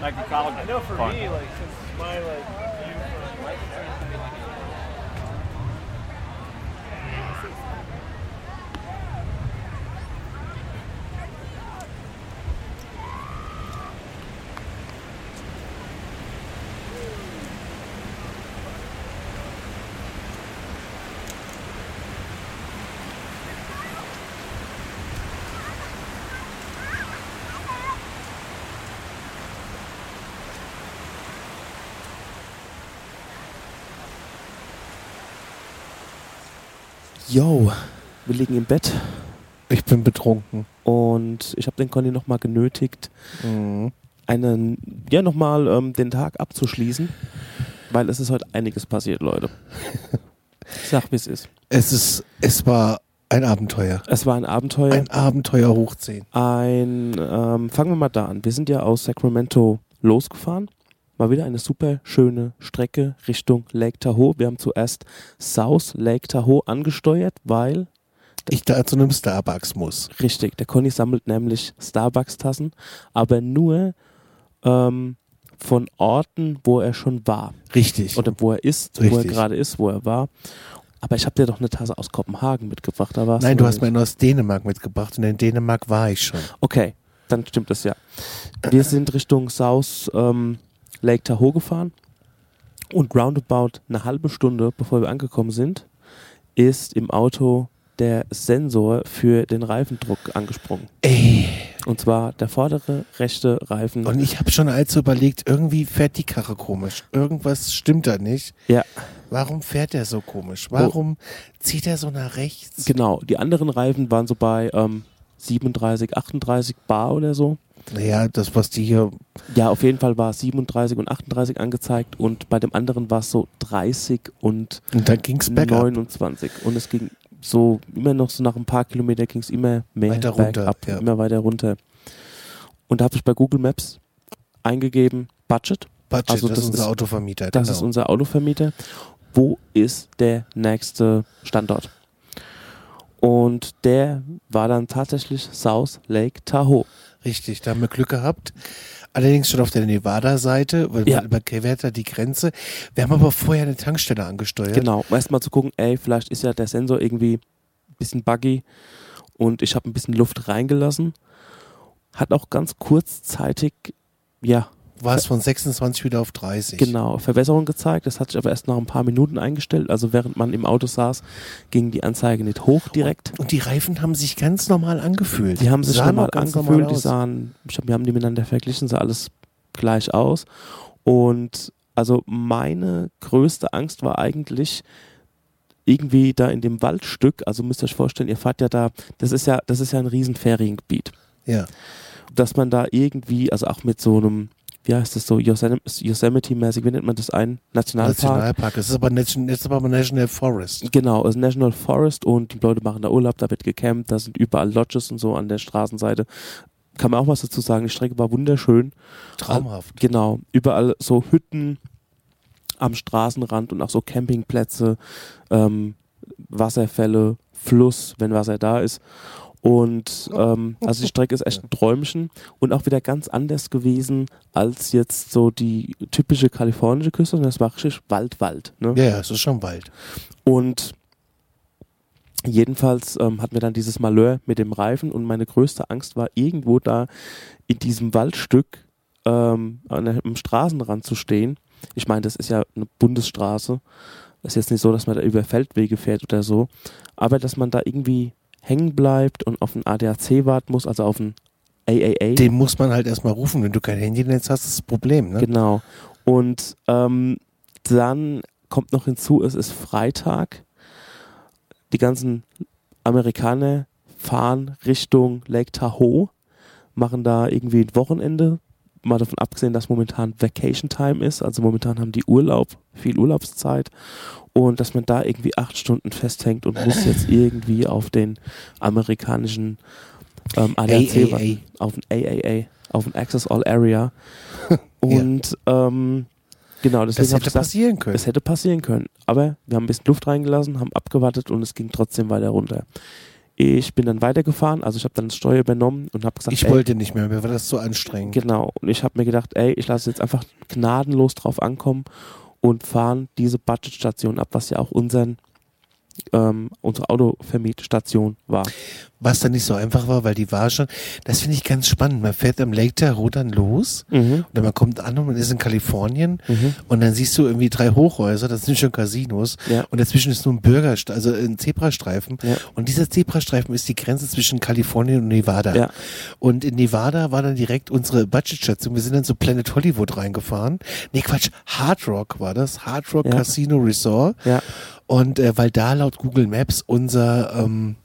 like. I know for Fun. me, like since my like Yo, wir liegen im Bett Ich bin betrunken. und ich habe den Conny nochmal genötigt, Mhm. einen, ja, nochmal ähm, den Tag abzuschließen, weil es ist heute einiges passiert, Leute. Ich sag, wie es ist. Es ist, es war ein Abenteuer. Es war ein Abenteuer. Ein Abenteuer hoch 10. Ein, ähm, fangen wir mal da an. Wir sind ja aus Sacramento losgefahren. Mal wieder eine super schöne Strecke Richtung Lake Tahoe. Wir haben zuerst South Lake Tahoe angesteuert, weil, Ich da zu einem Starbucks muss. richtig, der Conny sammelt nämlich Starbucks-Tassen, aber nur ähm, von Orten, wo er schon war. Richtig. Oder wo er ist, wo er Richtig. gerade ist, wo er war. Aber ich habe dir doch eine Tasse aus Kopenhagen mitgebracht. Da warst Nein, du hast mir eine aus Dänemark mitgebracht und in Dänemark war ich schon. Okay, dann stimmt das ja. Wir sind Richtung South ähm, Lake Tahoe gefahren und roundabout eine halbe Stunde, bevor wir angekommen sind, ist im Auto der Sensor für den Reifendruck angesprungen. Ey. Und zwar der vordere rechte Reifen. Und ich habe schon als überlegt, irgendwie fährt die Karre komisch. Irgendwas stimmt da nicht. ja, Warum fährt er so komisch? Warum zieht er so nach rechts? genau. Die anderen Reifen waren so bei ähm, 37, 38 Bar oder so. Naja, das, was die hier. Ja, auf jeden Fall war 37 und 38 angezeigt und bei dem anderen war es so 30 und Und dann ging's bergab. 29 und es ging so immer noch so nach ein paar Kilometer ging es immer mehr Weiter runter, bergab, ja. immer weiter runter. Und da habe ich bei Google Maps eingegeben Budget, Budget, Also das, das ist unser Autovermieter. das genau. ist unser Autovermieter. Wo ist der nächste Standort? Und der war dann tatsächlich South Lake Tahoe. Richtig, da haben wir Glück gehabt. Allerdings schon auf der Nevada-Seite, weil Ja. man überquert da die Grenze. Wir haben aber vorher eine Tankstelle angesteuert. Genau, um erst mal zu gucken, ey, vielleicht ist ja der Sensor irgendwie ein bisschen buggy und ich habe ein bisschen Luft reingelassen. Hat auch ganz kurzzeitig, ja, War es von 26 wieder auf 30. genau, Verbesserung gezeigt. Das hat sich aber erst nach ein paar Minuten eingestellt. Also während man im Auto saß, ging die Anzeige nicht hoch direkt. Und die Reifen haben sich ganz normal angefühlt. Die haben sich normal angefühlt, normal die sahen, ich hab, wir haben die miteinander verglichen, sah alles gleich aus. Und also meine größte Angst war eigentlich irgendwie da in dem Waldstück, also müsst ihr euch vorstellen, ihr fahrt ja da, das ist ja, das ist ja ein riesen Feriengebiet, Ja. dass man da irgendwie, also auch mit so einem, wie heißt das so, Yosem- Yosemite-mäßig, wie nennt man das ein? Nationalpark? Nationalpark. Das ist aber, Nation, ist aber National Forest. Genau, es ist National Forest und die Leute machen da Urlaub, da wird gecampt, da sind überall Lodges und so an der Straßenseite. Kann man auch was dazu sagen, die Strecke war wunderschön. Traumhaft. Genau, überall so Hütten am Straßenrand und auch so Campingplätze, ähm, Wasserfälle, Fluss, wenn Wasser da ist. Und ähm, also die Strecke ist echt ein Träumchen und auch wieder ganz anders gewesen als jetzt so die typische kalifornische Küste, sondern das war richtig Wald, Wald. Ne? Ja, es ist schon Wald. Und jedenfalls ähm, hatten wir dann dieses Malheur mit dem Reifen und meine größte Angst war, irgendwo da in diesem Waldstück ähm, an der, am Straßenrand zu stehen. Ich meine, das ist ja eine Bundesstraße. Ist jetzt nicht so, dass man da über Feldwege fährt oder so. Aber dass man da irgendwie hängen bleibt und auf ein ADAC warten muss, also auf ein AAA. Den muss man halt erstmal rufen. Wenn du kein Handynetz hast, ist das Problem. Ne? Genau. Und ähm, dann kommt noch hinzu, es ist Freitag. Die ganzen Amerikaner fahren Richtung Lake Tahoe, machen da irgendwie ein Wochenende. Mal davon abgesehen, dass momentan Vacation Time ist, also momentan haben die Urlaub, viel Urlaubszeit und dass man da irgendwie acht Stunden festhängt und muss jetzt irgendwie auf den amerikanischen ähm, ADAC AAA. warten, auf den AAA, auf den Access All Area. Und ähm, genau, deswegen Das hätte gesagt, passieren können. es hätte passieren können. Aber wir haben ein bisschen Luft reingelassen, haben abgewartet und es ging trotzdem weiter runter. Ich bin dann weitergefahren, also ich habe dann das Steuer übernommen und habe gesagt, Ich ey, wollte nicht mehr, mir war das so anstrengend. Genau. Und ich habe mir gedacht, ey, ich lasse jetzt einfach gnadenlos drauf ankommen und fahren diese Budgetstation ab, was ja auch unseren, ähm, unsere Autovermietstation war. Was dann nicht so einfach war, weil die war schon, das finde ich ganz spannend. Man fährt am Lake Tahoe dann los Mhm. oder man kommt an und man ist in Kalifornien Mhm. und dann siehst du irgendwie drei Hochhäuser, das sind schon Casinos Ja. und dazwischen ist nur ein Bürgerstreifen, also ein Zebrastreifen Ja. und dieser Zebrastreifen ist die Grenze zwischen Kalifornien und Nevada. Ja. Und in Nevada war dann direkt unsere Budgetstation. Wir sind dann zu Planet Hollywood reingefahren. Nee, Quatsch, Hard Rock war das. Hard Rock. Casino Resort. Ja. Und äh, weil da laut Google Maps unser ähm,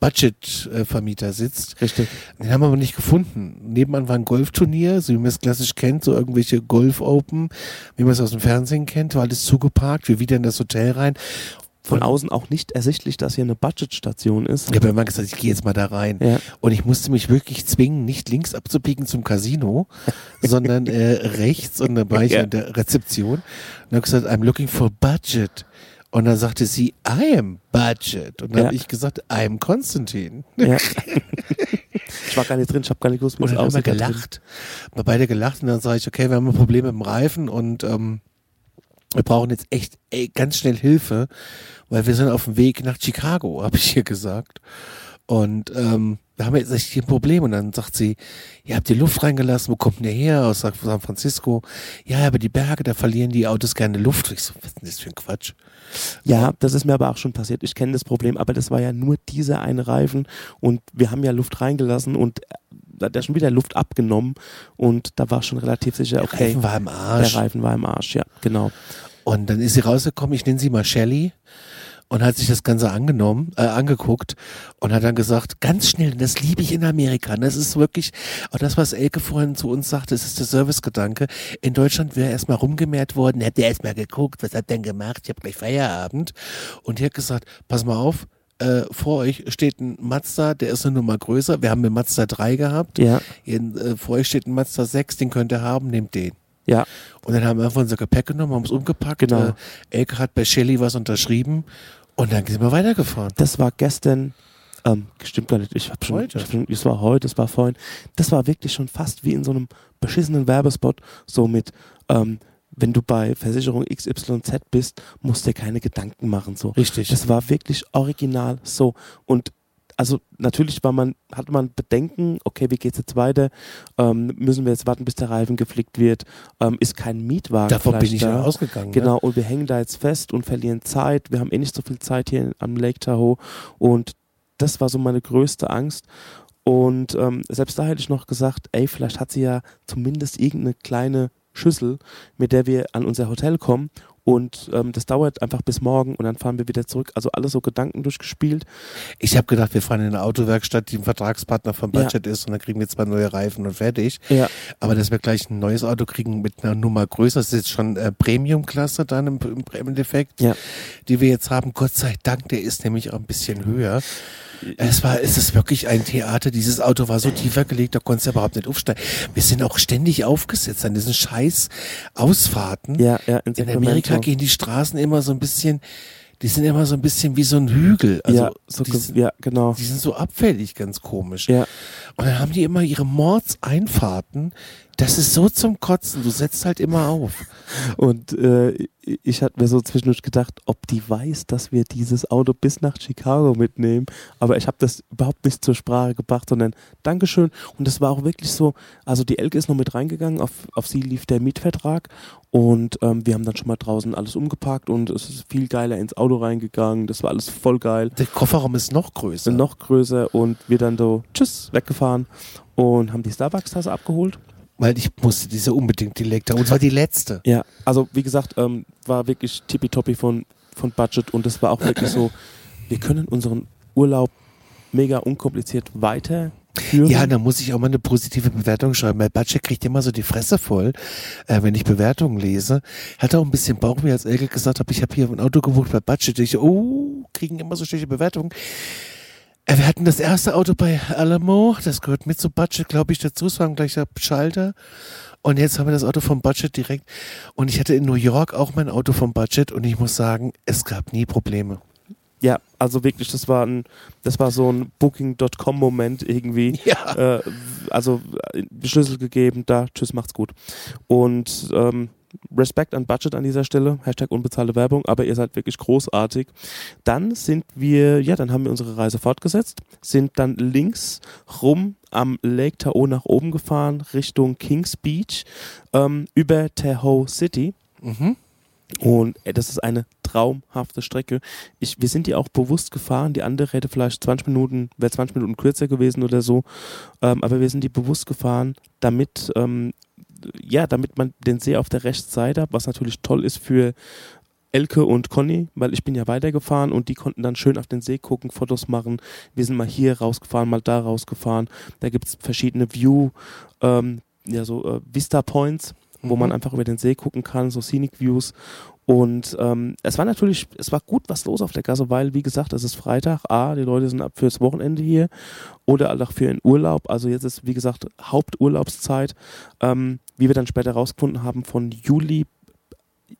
Budget-Vermieter sitzt. Richtig. Den haben wir aber nicht gefunden. Nebenan war ein Golfturnier, so wie man es klassisch kennt, so irgendwelche Golf-Open, wie man es aus dem Fernsehen kennt, war alles zugeparkt, wir wieder in das Hotel rein. Von außen auch nicht ersichtlich, dass hier eine Budgetstation ist. Ich habe immer gesagt, ich gehe jetzt mal da rein. Ja. Und ich musste mich wirklich zwingen, nicht links abzubiegen zum Casino, sondern äh, rechts und dann war ich Ja. in der Rezeption und habe gesagt, I'm looking for budget. Und dann sagte sie, I am budget. Und dann Ja. habe ich gesagt, I am Konstantin. Ja. ich war gar nicht drin, ich habe gar nicht gewusst, wie Und dann haben wir gelacht. Wir beide gelacht und dann sage ich, okay, wir haben ein Problem mit dem Reifen und ähm, wir brauchen jetzt echt ey, ganz schnell Hilfe, weil wir sind auf dem Weg nach Chicago, habe ich hier gesagt. Und ähm, da haben wir jetzt echt hier ein Problem. Und dann sagt sie, ihr habt die Luft reingelassen, wo kommt denn der her? Aus San Francisco. Ja, aber die Berge, da verlieren die Autos gerne Luft. Ich so, was ist denn das für ein Quatsch? Ja, das ist mir aber auch schon passiert. Ich kenne das Problem, aber das war ja nur dieser eine Reifen und wir haben ja Luft reingelassen und da hat er schon wieder Luft abgenommen und da war schon relativ sicher, okay, Der Reifen war im Arsch. der Reifen war im Arsch, ja, genau. Und dann ist sie rausgekommen, ich nenne sie mal Shelly und hat sich das Ganze angenommen, äh, angeguckt und hat dann gesagt, ganz schnell, das liebe ich in Amerika. Und das ist wirklich, auch das, was Elke vorhin zu uns sagte, das ist der Servicegedanke. In Deutschland wäre erstmal rumgemäht worden, habt ihr erstmal geguckt, was ihr denn gemacht? Ich habe gleich Feierabend. Und die hat gesagt, pass mal auf, äh, vor euch steht ein Mazda, der ist eine Nummer größer. Wir haben einen Mazda 3 gehabt. Ja, Hier, äh, vor euch steht ein Mazda 6, den könnt ihr haben, nehmt den. ja, Und dann haben wir einfach unser Gepäck genommen, haben es umgepackt. Genau. Äh, Elke hat bei Shelly was unterschrieben und dann sind wir weitergefahren. das war gestern, ähm, stimmt gar nicht, ich habe schon, Heute. ich hab schon, es war heute, es war vorhin, das war wirklich schon fast wie in so einem beschissenen Werbespot, so mit, ähm, wenn du bei Versicherung XYZ bist, musst dir keine Gedanken machen, so. Richtig. Das war wirklich original so. Und also natürlich war man, hatte man Bedenken, okay, wie geht's jetzt weiter? Ähm, müssen wir jetzt warten, bis der Reifen geflickt wird? Ähm, ist kein Mietwagen. Davon bin ich da? ja ausgegangen. Genau, Ne? und wir hängen da jetzt fest und verlieren Zeit. Wir haben eh nicht so viel Zeit hier am Lake Tahoe. Und das war so meine größte Angst. Und ähm, selbst da hätte ich noch gesagt, ey, vielleicht hat sie ja zumindest irgendeine kleine Schüssel, mit der wir an unser Hotel kommen. Und ähm, das dauert einfach bis morgen und dann fahren wir wieder zurück. Also alles so Gedanken durchgespielt. Ich habe gedacht, wir fahren in eine Autowerkstatt, die ein Vertragspartner vom Ja. Budget ist und dann kriegen wir zwei neue Reifen und fertig. Ja, Aber dass wir gleich ein neues Auto kriegen mit einer Nummer größer, das ist jetzt schon äh, Premium-Klasse dann im, im Endeffekt, Ja. die wir jetzt haben. Gott sei Dank, der ist nämlich auch ein bisschen höher. Es war, es ist wirklich ein Theater. Dieses Auto war so tiefer gelegt, da konntest du überhaupt nicht aufsteigen. Wir sind auch ständig aufgesetzt an diesen scheiß Ausfahrten. ja, ja. In, In Amerika gehen die Straßen immer so ein bisschen, die sind immer so ein bisschen wie so ein Hügel. Also ja, so die, sind- ja, genau. die sind so abfällig, ganz komisch. Ja, Und dann haben die immer ihre Mordseinfahrten. Das ist so zum Kotzen. Du setzt halt immer auf. und äh, ich hatte mir so zwischendurch gedacht, ob die weiß, dass wir dieses Auto bis nach Chicago mitnehmen. Aber ich habe das überhaupt nicht zur Sprache gebracht, sondern Dankeschön. Und das war auch wirklich so, also die Elke ist noch mit reingegangen, auf, auf sie lief der Mietvertrag. Und ähm, wir haben dann schon mal draußen alles umgepackt und es ist viel geiler ins Auto reingegangen. Das war alles voll geil. Der Kofferraum ist noch größer. Noch größer und wir dann so, tschüss, weggefahren und haben die Starbucks-Tasse abgeholt. Weil ich musste diese unbedingt die Lektor. Und zwar die letzte. Ja, also wie gesagt, ähm, war wirklich tippitoppi von, von Budget und es war auch wirklich so, wir können unseren Urlaub mega unkompliziert weiterführen. Ja, da muss ich auch mal eine positive Bewertung schreiben. Weil Budget kriegt immer so die Fresse voll, äh, wenn ich Bewertungen lese. Hat auch ein bisschen Bauchweh, als Elke gesagt hat, ich habe hier ein Auto gebucht bei Budget. Ich, oh, kriegen immer so schlechte Bewertungen. Äh, Wir hatten das erste Auto bei Alamo, das gehört mit zum Budget, glaube ich, dazu. Es war ein gleicher Schalter. Und jetzt haben wir das Auto vom Budget direkt. Und ich hatte in New York auch mein Auto vom Budget und ich muss sagen, es gab nie Probleme. ja, also wirklich, das war ein, das war so ein Booking.com-Moment irgendwie. Ja. Äh, also äh, Schlüssel gegeben, da, tschüss, macht's gut. Und ähm, Respekt an Budget an dieser Stelle, Hashtag unbezahlte Werbung, aber ihr seid wirklich großartig. Dann sind wir, ja, dann haben wir unsere Reise fortgesetzt, sind dann links rum am Lake Tahoe nach oben gefahren, Richtung Kings Beach, ähm, über Tahoe City. Mhm. Und ey, das ist eine traumhafte Strecke. Ich, wir sind die auch bewusst gefahren. Die andere hätte vielleicht 20 Minuten, wäre 20 Minuten kürzer gewesen oder so. Ähm, aber wir sind die bewusst gefahren, damit, ähm, ja, damit man den See auf der Rechtsseite hat, was natürlich toll ist für Elke und Conny, weil ich bin ja weitergefahren und die konnten dann schön auf den See gucken, Fotos machen. Wir sind mal hier rausgefahren, mal da rausgefahren. Da gibt's verschiedene View, ähm, ja so äh, Vista Points, wo Mhm. man einfach über den See gucken kann, so Scenic Views. Und ähm, es war natürlich, es war gut was los auf der Gasse, weil, wie gesagt, es ist Freitag. A, die Leute sind ab fürs Wochenende hier oder auch für den Urlaub. Also jetzt ist, wie gesagt, Haupturlaubszeit. Ähm, wie wir dann später rausgefunden haben, von Juli,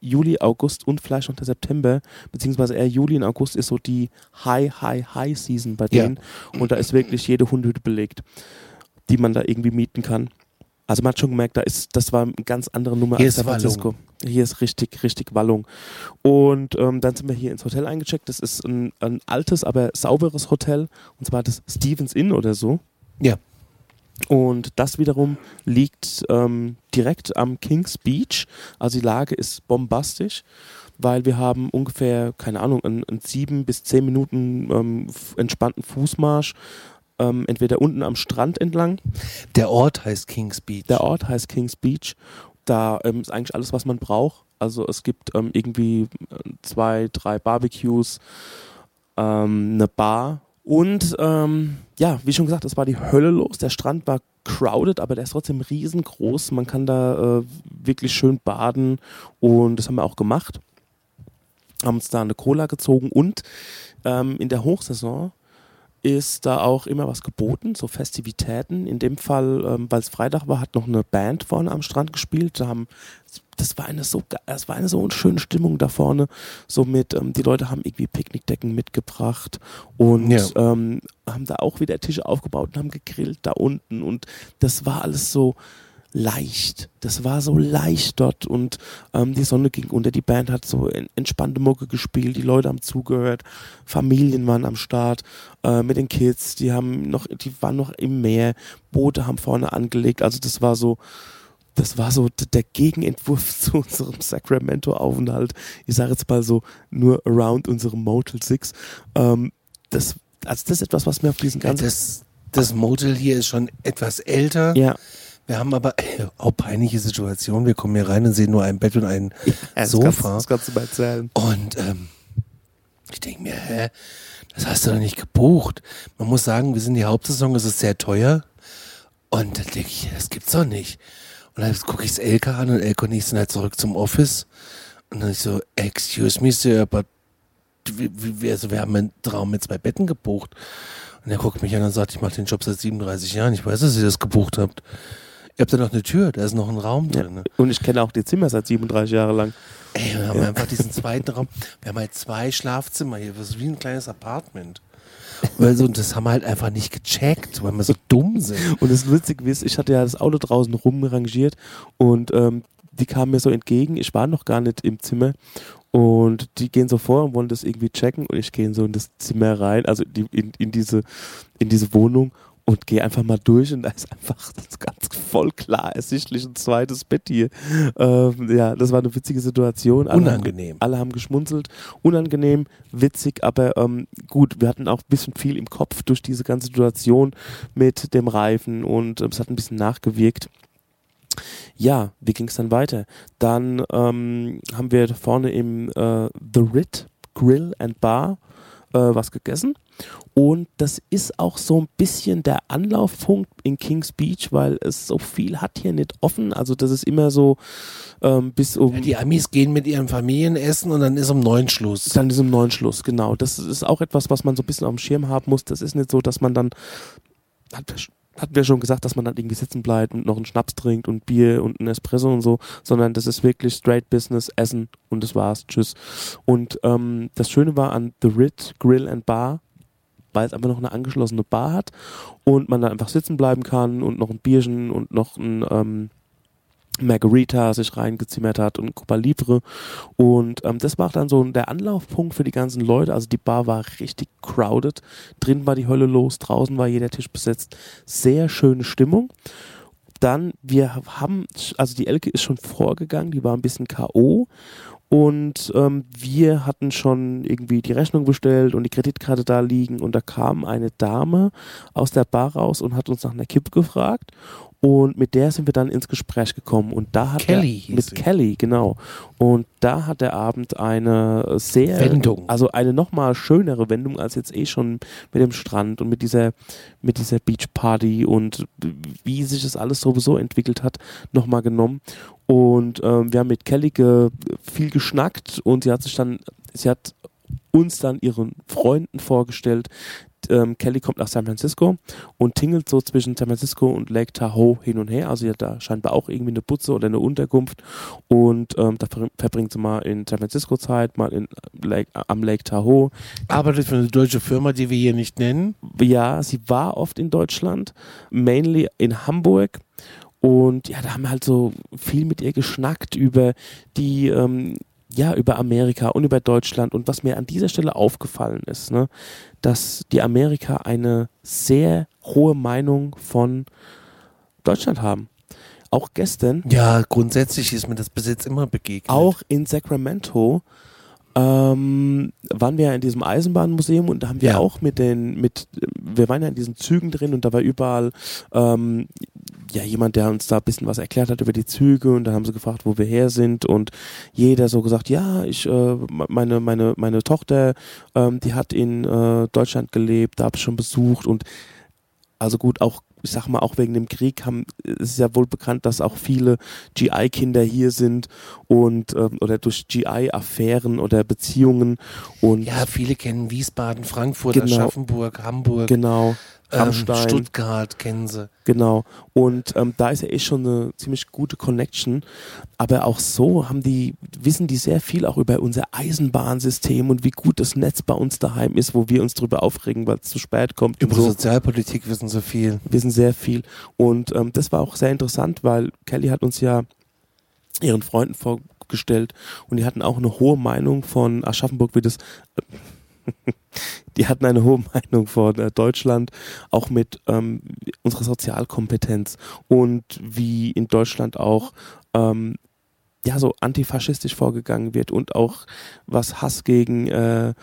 Juli, August und vielleicht noch der September, beziehungsweise eher Juli und August ist so die High, High, High Season bei Ja. denen. Und da ist wirklich jede Hundehütte belegt, die man da irgendwie mieten kann. Also man hat schon gemerkt, da ist, das war eine ganz andere Nummer Hier als ist San Francisco. Hier ist richtig, richtig Wallung. Und ähm, dann sind wir hier ins Hotel eingecheckt. Das ist ein, ein altes, aber sauberes Hotel. Und zwar das Stevens Inn oder so. Ja. Und das wiederum liegt ähm, direkt am Kings Beach. Also die Lage ist bombastisch, weil wir haben ungefähr, keine Ahnung, einen, einen sieben bis zehn Minuten ähm, entspannten Fußmarsch. Ähm, entweder unten am Strand entlang. Der Ort heißt Kings Beach. Der Ort heißt Kings Beach. Da ähm, ist eigentlich alles, was man braucht. Also es gibt ähm, irgendwie äh, zwei, drei Barbecues, ähm, eine Bar und ähm, ja, wie schon gesagt, es war die Hölle los. Der Strand war crowded, aber der ist trotzdem riesengroß. Man kann da äh, wirklich schön baden und das haben wir auch gemacht. Haben uns da eine Cola gezogen und ähm, in der Hochsaison ist da auch immer was geboten, so Festivitäten. In dem Fall, ähm, weil es Freitag war, hat noch eine Band vorne am Strand gespielt. Da haben, das war eine so, das war eine so schöne Stimmung da vorne. So mit, ähm, die Leute haben irgendwie Picknickdecken mitgebracht und Ja. ähm, haben da auch wieder Tische aufgebaut und haben gegrillt da unten und das war alles so leicht. Das war so leicht dort und ähm, die Sonne ging unter. Die Band hat so en- entspannte Mucke gespielt. Die Leute haben zugehört. Familien waren am Start äh, mit den Kids. Die haben noch, die waren noch im Meer. Boote haben vorne angelegt. Also das war so, das war so der Gegenentwurf zu unserem Sacramento-Aufenthalt. Ich sage jetzt mal so nur around unserem Motel Six. Ähm, das, also das ist etwas, was mir auf diesen ganzen das, das Motel hier ist schon etwas älter. ja, Wir haben aber äh, auch peinliche Situation. Wir kommen hier rein und sehen nur ein Bett und ein das Sofa. kannst, das kannst du mal erzählen. Und ähm, ich denke mir, hä, das hast du doch nicht gebucht. Man muss sagen, wir sind die Hauptsaison, es ist sehr teuer. Und dann denke ich, das gibt's doch nicht. Und dann gucke ich Elke an und Elke und ich sind halt zurück zum Office. Und dann ich so, excuse me, sir, but wie, also wir haben einen Raum mit zwei Betten gebucht. Und er guckt mich an und sagt, ich mache den Job seit 37 Jahren. Ich weiß, dass ihr das gebucht habt. Ihr habt da noch eine Tür, da ist noch ein Raum Ja. drin. ne? Und ich kenne auch die Zimmer seit 37 Jahre lang. Ey, wir haben einfach diesen zweiten Raum. Wir haben halt zwei Schlafzimmer hier. Das ist wie ein kleines Apartment. Also, und das haben wir halt einfach nicht gecheckt, weil wir so dumm sind. Und das Witzige ist, ich hatte ja das Auto draußen rumrangiert und ähm, die kamen mir so entgegen. Ich war noch gar nicht im Zimmer und die gehen so vor und wollen das irgendwie checken und ich gehe so in das Zimmer rein, also die, in, in, diese, in diese Wohnung und gehe einfach mal durch und da ist einfach das ganz voll klar ersichtlich ein zweites Bett hier. Ähm, ja, das war eine witzige Situation. Alle haben- Unangenehm. alle haben geschmunzelt. Unangenehm, witzig, aber ähm, gut, wir hatten auch ein bisschen viel im Kopf durch diese ganze Situation mit dem Reifen und ähm, es hat ein bisschen nachgewirkt. Ja, wie ging es dann weiter? Dann ähm, haben wir vorne im äh, The Rit Grill and Bar äh, was gegessen. Und das ist auch so ein bisschen der Anlaufpunkt in Kings Beach, weil es so viel hat hier nicht offen. Also das ist immer so ähm, bis um Die Amis gehen mit ihren Familien essen und dann ist um neun Schluss. dann diesem neuen Schluss, genau. Das ist auch etwas, was man so ein bisschen auf dem Schirm haben muss. Das ist nicht so, dass man dann, hat, hatten wir schon gesagt, dass man dann irgendwie sitzen bleibt und noch einen Schnaps trinkt und Bier und einen Espresso und so, sondern das ist wirklich straight Business, Essen und das war's. Tschüss. Und ähm, das Schöne war an The Rit Grill and Bar, weil es einfach noch eine angeschlossene Bar hat und man da einfach sitzen bleiben kann und noch ein Bierchen und noch ein ähm, Margarita sich reingezimmert hat und Cuba Libre und ähm, das war dann so der Anlaufpunkt für die ganzen Leute. Also die Bar war richtig crowded. Drin war die Hölle los, draußen war jeder Tisch besetzt. Sehr schöne Stimmung. Dann, wir haben, also die Elke ist schon vorgegangen, die war ein bisschen K.O. Und ähm, wir hatten schon irgendwie die Rechnung bestellt und die Kreditkarte da liegen. Und da kam eine Dame aus der Bar raus und hat uns nach einer Kippe gefragt Und mit der sind wir dann ins Gespräch gekommen. Und da hat Kelly er, mit sie. Kelly, genau. Und da hat der Abend eine sehr Wendung. also eine nochmal schönere Wendung als jetzt eh schon mit dem Strand und mit dieser mit dieser Beachparty und wie sich das alles sowieso entwickelt hat, nochmal genommen. Und ähm, wir haben mit Kelly ge viel geschnackt und sie hat sich dann, sie hat uns dann ihren Freunden vorgestellt. Ähm, Kelly kommt nach San Francisco und tingelt so zwischen San Francisco und Lake Tahoe hin und her. Also sie hat da scheinbar auch irgendwie eine Butze oder eine Unterkunft. Und ähm, da ver verbringt sie mal in San Francisco Zeit, mal in Lake, am Lake Tahoe. Arbeitet für eine deutsche Firma, die wir hier nicht nennen. Ja, sie war oft in Deutschland, mainly in Hamburg. Und ja, da haben wir halt so viel mit ihr geschnackt über die, ähm, ja, über Amerika und über Deutschland. Und was mir an dieser Stelle aufgefallen ist, ne, dass die Amerika eine sehr hohe Meinung von Deutschland haben. Auch gestern Ja, grundsätzlich ist mir das bis jetzt immer begegnet. auch in Sacramento ähm, waren wir ja in diesem Eisenbahnmuseum und da haben wir Ja. auch mit den, mit, wir waren ja in diesen Zügen drin und da war überall ähm, ja jemand, der uns da ein bisschen was erklärt hat über die Züge und dann haben sie gefragt, wo wir her sind und jeder so gesagt, ja, ich, äh, meine, meine, meine Tochter, ähm, die hat in äh, Deutschland gelebt, da habe ich schon besucht und also gut, auch ich sag mal, auch wegen dem Krieg haben, es ist ja wohl bekannt, dass auch viele GI-Kinder hier sind und ähm, oder durch GI-Affären oder Beziehungen und ja, viele kennen Wiesbaden, Frankfurt, Genau. Aschaffenburg, Hamburg, genau, ähm, Rammstein, Stuttgart kennen sie. genau. Und ähm, da ist ja eh schon eine ziemlich gute Connection. Aber auch so haben die, wissen die sehr viel auch über unser Eisenbahnsystem und wie gut das Netz bei uns daheim ist, wo wir uns drüber aufregen, weil es zu spät kommt. Über so. Sozialpolitik wissen sie viel. wissen sehr viel. Und ähm, das war auch sehr interessant, weil Kelly hat uns ja ihren Freunden vorgestellt und die hatten auch eine hohe Meinung von Aschaffenburg, wie das. Die hatten eine hohe Meinung von äh, Deutschland, auch mit ähm, unserer Sozialkompetenz und wie in Deutschland auch ähm, ja so antifaschistisch vorgegangen wird und auch was Hass gegen äh,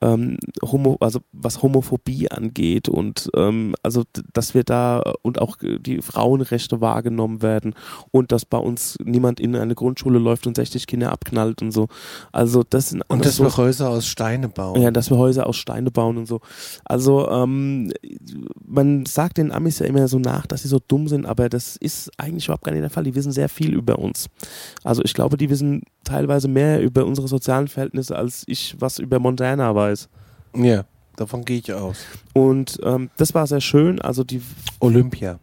ähm, Homo, also was Homophobie angeht und ähm, also dass wir da äh, und auch äh, die Frauenrechte wahrgenommen werden und dass bei uns niemand in eine Grundschule läuft und 60 Kinder abknallt und so. Also das sind Und dass wir Häuser aus Steine bauen. ja, dass wir Häuser aus Steine bauen und so. Also, ähm, man sagt den Amis ja immer so nach, dass sie so dumm sind, aber das ist eigentlich überhaupt gar nicht der Fall. Die wissen sehr viel über uns. Also, ich glaube, die wissen teilweise mehr über unsere sozialen Verhältnisse, als ich was über Montana weiß. Ja davon gehe ich aus. Und ähm, das war sehr schön. Also, die Olympia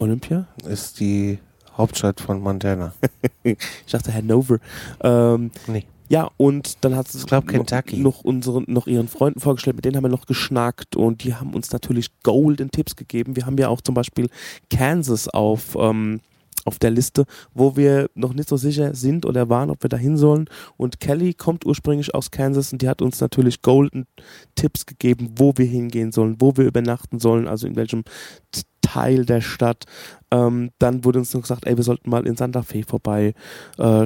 Olympia? ist die Hauptstadt von Montana. Ich dachte Hanover. Ähm, Nee. Ja, und dann hat Kentucky. noch unseren, noch ihren Freunden vorgestellt, mit denen haben wir noch geschnackt und die haben uns natürlich golden Tipps gegeben. Wir haben ja auch zum Beispiel Kansas auf, ähm, auf der Liste, wo wir noch nicht so sicher sind oder waren, ob wir da hin sollen. Und Kelly kommt ursprünglich aus Kansas und die hat uns natürlich golden Tipps gegeben, wo wir hingehen sollen, wo wir übernachten sollen, also in welchem Teil der Stadt. Ähm, dann wurde uns noch gesagt, ey, wir sollten mal in Santa Fe vorbei äh.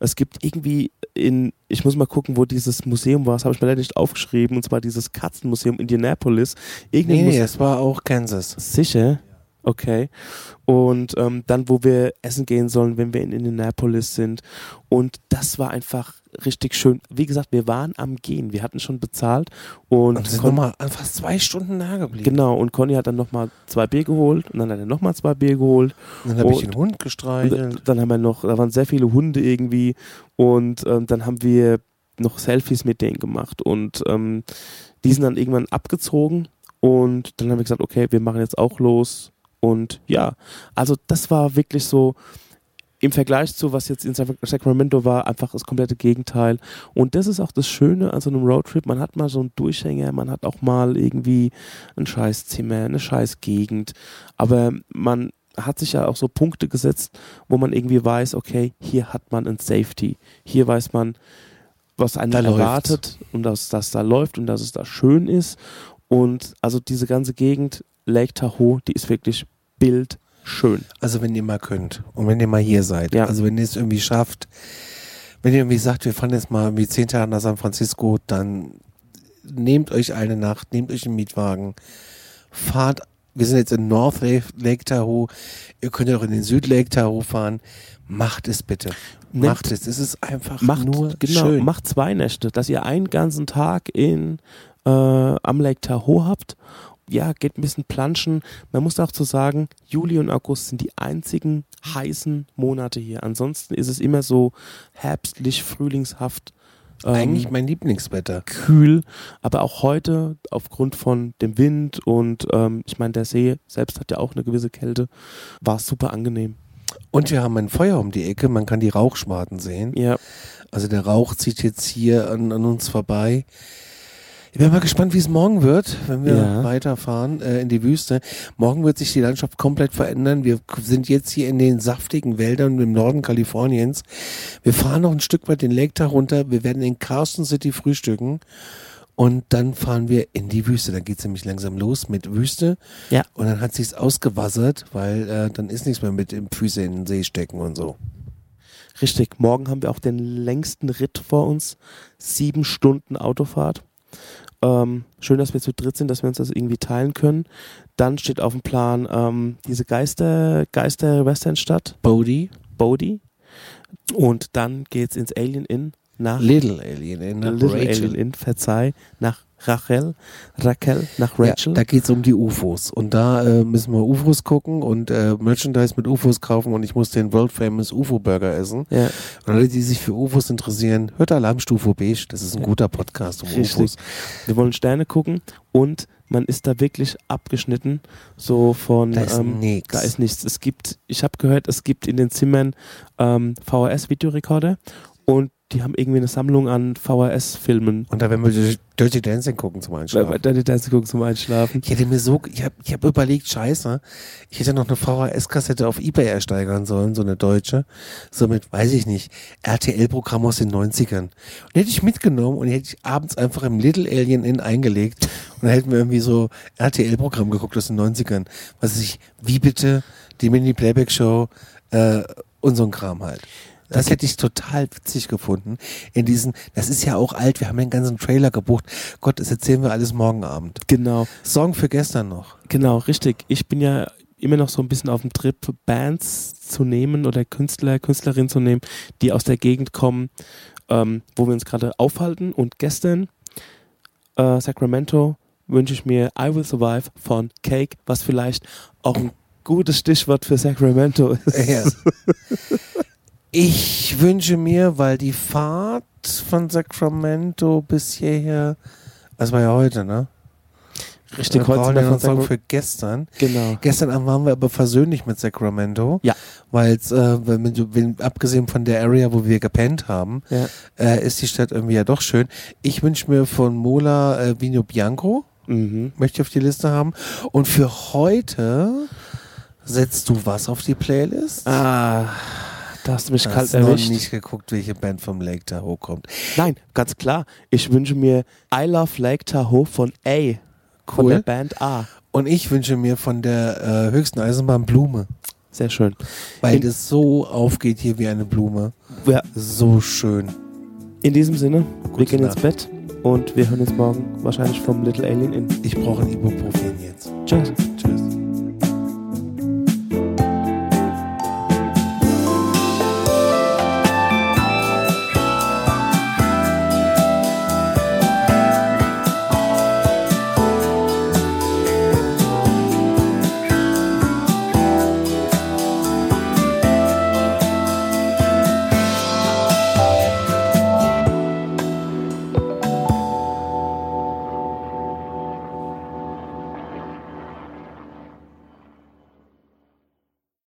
Es gibt irgendwie in, ich muss mal gucken, wo dieses Museum war, das habe ich mir leider nicht aufgeschrieben, und zwar dieses Katzenmuseum Indianapolis. Irgendein Nee, es war auch Kansas. Sicher? Okay. Und ähm, dann, wo wir essen gehen sollen, wenn wir in Indianapolis sind. Und das war einfach richtig schön. Wie gesagt, wir waren am Gehen. Wir hatten schon bezahlt. Und, Und sind nochmal an fast zwei Stunden da geblieben. genau, und Conny hat dann nochmal zwei Bier geholt. Und dann hat er nochmal zwei Bier geholt. Und dann habe ich den Hund Und gestreichelt. dann haben wir noch, da waren sehr viele Hunde irgendwie. Und ähm, dann haben wir noch Selfies mit denen gemacht. Und ähm, die sind dann irgendwann abgezogen. Und dann haben wir gesagt, okay, wir machen jetzt auch los. Und ja, also das war wirklich so im Vergleich zu was jetzt in Sac- Sacramento war, einfach das komplette Gegenteil. Und das ist auch das Schöne an so einem Roadtrip. Man hat mal so einen Durchhänger, man hat auch mal irgendwie ein Scheißzimmer, eine Scheißgegend. Aber man hat sich ja auch so Punkte gesetzt, wo man irgendwie weiß, okay, hier hat man ein Safety. Hier weiß man, was einen Da läuft's. erwartet und dass das da läuft und dass es da schön ist. Und also diese ganze Gegend, Lake Tahoe, die ist wirklich bildschön. Also wenn ihr mal könnt und wenn ihr mal hier seid. Ja. Also wenn ihr es irgendwie schafft, wenn ihr irgendwie sagt, wir fahren jetzt mal irgendwie zehn Tage nach San Francisco, dann nehmt euch eine Nacht, nehmt euch einen Mietwagen, fahrt wir sind jetzt in North Lake, Lake Tahoe. Ihr könnt ja auch in den Süd Lake Tahoe fahren. Macht es bitte. Nehmt- Macht es. Es ist einfach Macht, nur genau, schön. macht zwei Nächte, dass ihr einen ganzen Tag in, äh, am Lake Tahoe habt. Ja, geht ein bisschen planschen. Man muss auch zu sagen, Juli und August sind die einzigen heißen Monate hier. Ansonsten ist es immer so herbstlich, frühlingshaft. ähm, Eigentlich mein Lieblingswetter. kühl, aber auch heute aufgrund von dem Wind und ähm, ich meine, der See selbst hat ja auch eine gewisse Kälte, war es super angenehm. Und wir haben ein Feuer um die Ecke. Man kann die Rauchschwaden sehen. Ja, Also der Rauch zieht jetzt hier an, an uns vorbei. Ich bin mal gespannt, wie es morgen wird, wenn wir Ja. weiterfahren äh, in die Wüste. Morgen wird sich die Landschaft komplett verändern. Wir sind jetzt hier in den saftigen Wäldern im Norden Kaliforniens. Wir fahren noch ein Stück weit den Lake da runter. Wir werden in Carson City frühstücken. Und dann fahren wir in die Wüste. Dann geht's nämlich langsam los mit Wüste. Ja. Und dann hat sich's ausgewassert, weil äh, dann ist nichts mehr mit dem Füße in den See stecken und so. richtig. Morgen haben wir auch den längsten Ritt vor uns. Sieben Stunden Autofahrt. Ähm, schön, dass wir zu dritt sind, dass wir uns das irgendwie teilen können. Dann steht auf dem Plan ähm, diese Geister, Geister-Westernstadt, Bodie, Bodie. Und dann geht's ins Alien Inn nach Little Alien in Little Rachel. Alien Inn, verzeih, nach Rachel, Raquel, nach Ja, Rachel. da geht's um die UFOs. Und da äh, müssen wir UFOs gucken und äh, Merchandise mit UFOs kaufen und ich muss den World Famous UFO Burger essen. ja, Und alle, die sich für UFOs interessieren, hört Alarmstufe Beige. Das ist ein Ja. guter Podcast um Richtig. UFOs. wir wollen Sterne gucken und man ist da wirklich abgeschnitten, so von Da ist ähm, nix. da ist nichts. Es gibt, ich habe gehört, es gibt in den Zimmern ähm, VHS-Videorekorder und die haben irgendwie eine Sammlung an VHS-Filmen. und da werden wir Dirty Dancing gucken zum Einschlafen. da die Dance gucken zum Einschlafen. Ich hätte mir so, ich habe ich hab überlegt, scheiße, ich hätte noch eine VHS-Kassette auf Ebay ersteigern sollen, so eine deutsche, so mit, weiß ich nicht, RTL-Programm aus den 90ern. Und die hätte ich mitgenommen und die hätte ich abends einfach im Little Alien Inn eingelegt und dann hätten wir irgendwie so RTL-Programm geguckt aus den 90ern. Was weiß ich, wie bitte, die Mini-Playback-Show äh, und so ein Kram halt. Das hätte ich total witzig gefunden. In diesen, das ist ja auch alt, wir haben den ganzen Trailer gebucht. Gott, das erzählen wir alles morgen Abend. Genau, Song für gestern noch. genau, richtig. Ich bin ja immer noch so ein bisschen auf dem Trip, Bands zu nehmen oder Künstler, Künstlerinnen zu nehmen, die aus der Gegend kommen, ähm, wo wir uns gerade aufhalten. Und gestern, äh, Sacramento, wünsche ich mir I Will Survive von Cake, was vielleicht auch ein gutes Stichwort für Sacramento ist. Ja. Ich wünsche mir, weil die Fahrt von Sacramento bis hierher, das war ja heute, ne? Richtig, wir heute brauchen einen Song Sacramento. für gestern. Genau. Gestern Abend waren wir aber versöhnlich mit Sacramento. Ja. Weil es, äh, wenn, du- wenn, abgesehen von der Area, wo wir gepennt haben, Ja. äh, ist die Stadt irgendwie ja doch schön. Ich wünsche mir von Mola äh, Vino Bianco, Mhm. möchte ich auf die Liste haben. Und für heute setzt du was auf die Playlist? Ah, da hast du mich Du kalt hast noch erwischt. nicht geguckt, welche Band vom Lake Tahoe kommt. Nein, ganz klar. Ich wünsche mir I Love Lake Tahoe von A. Von der Cool. Band A. Und ich wünsche mir von der äh, höchsten Eisenbahn Blume, Sehr schön. weil In- das so aufgeht hier wie eine Blume. Ja, So schön. in diesem Sinne, wir Gute gehen ins Nacht. Bett und wir hören uns morgen wahrscheinlich vom Little Alien in. Ich brauche ein Ibuprofen jetzt. Tschüss.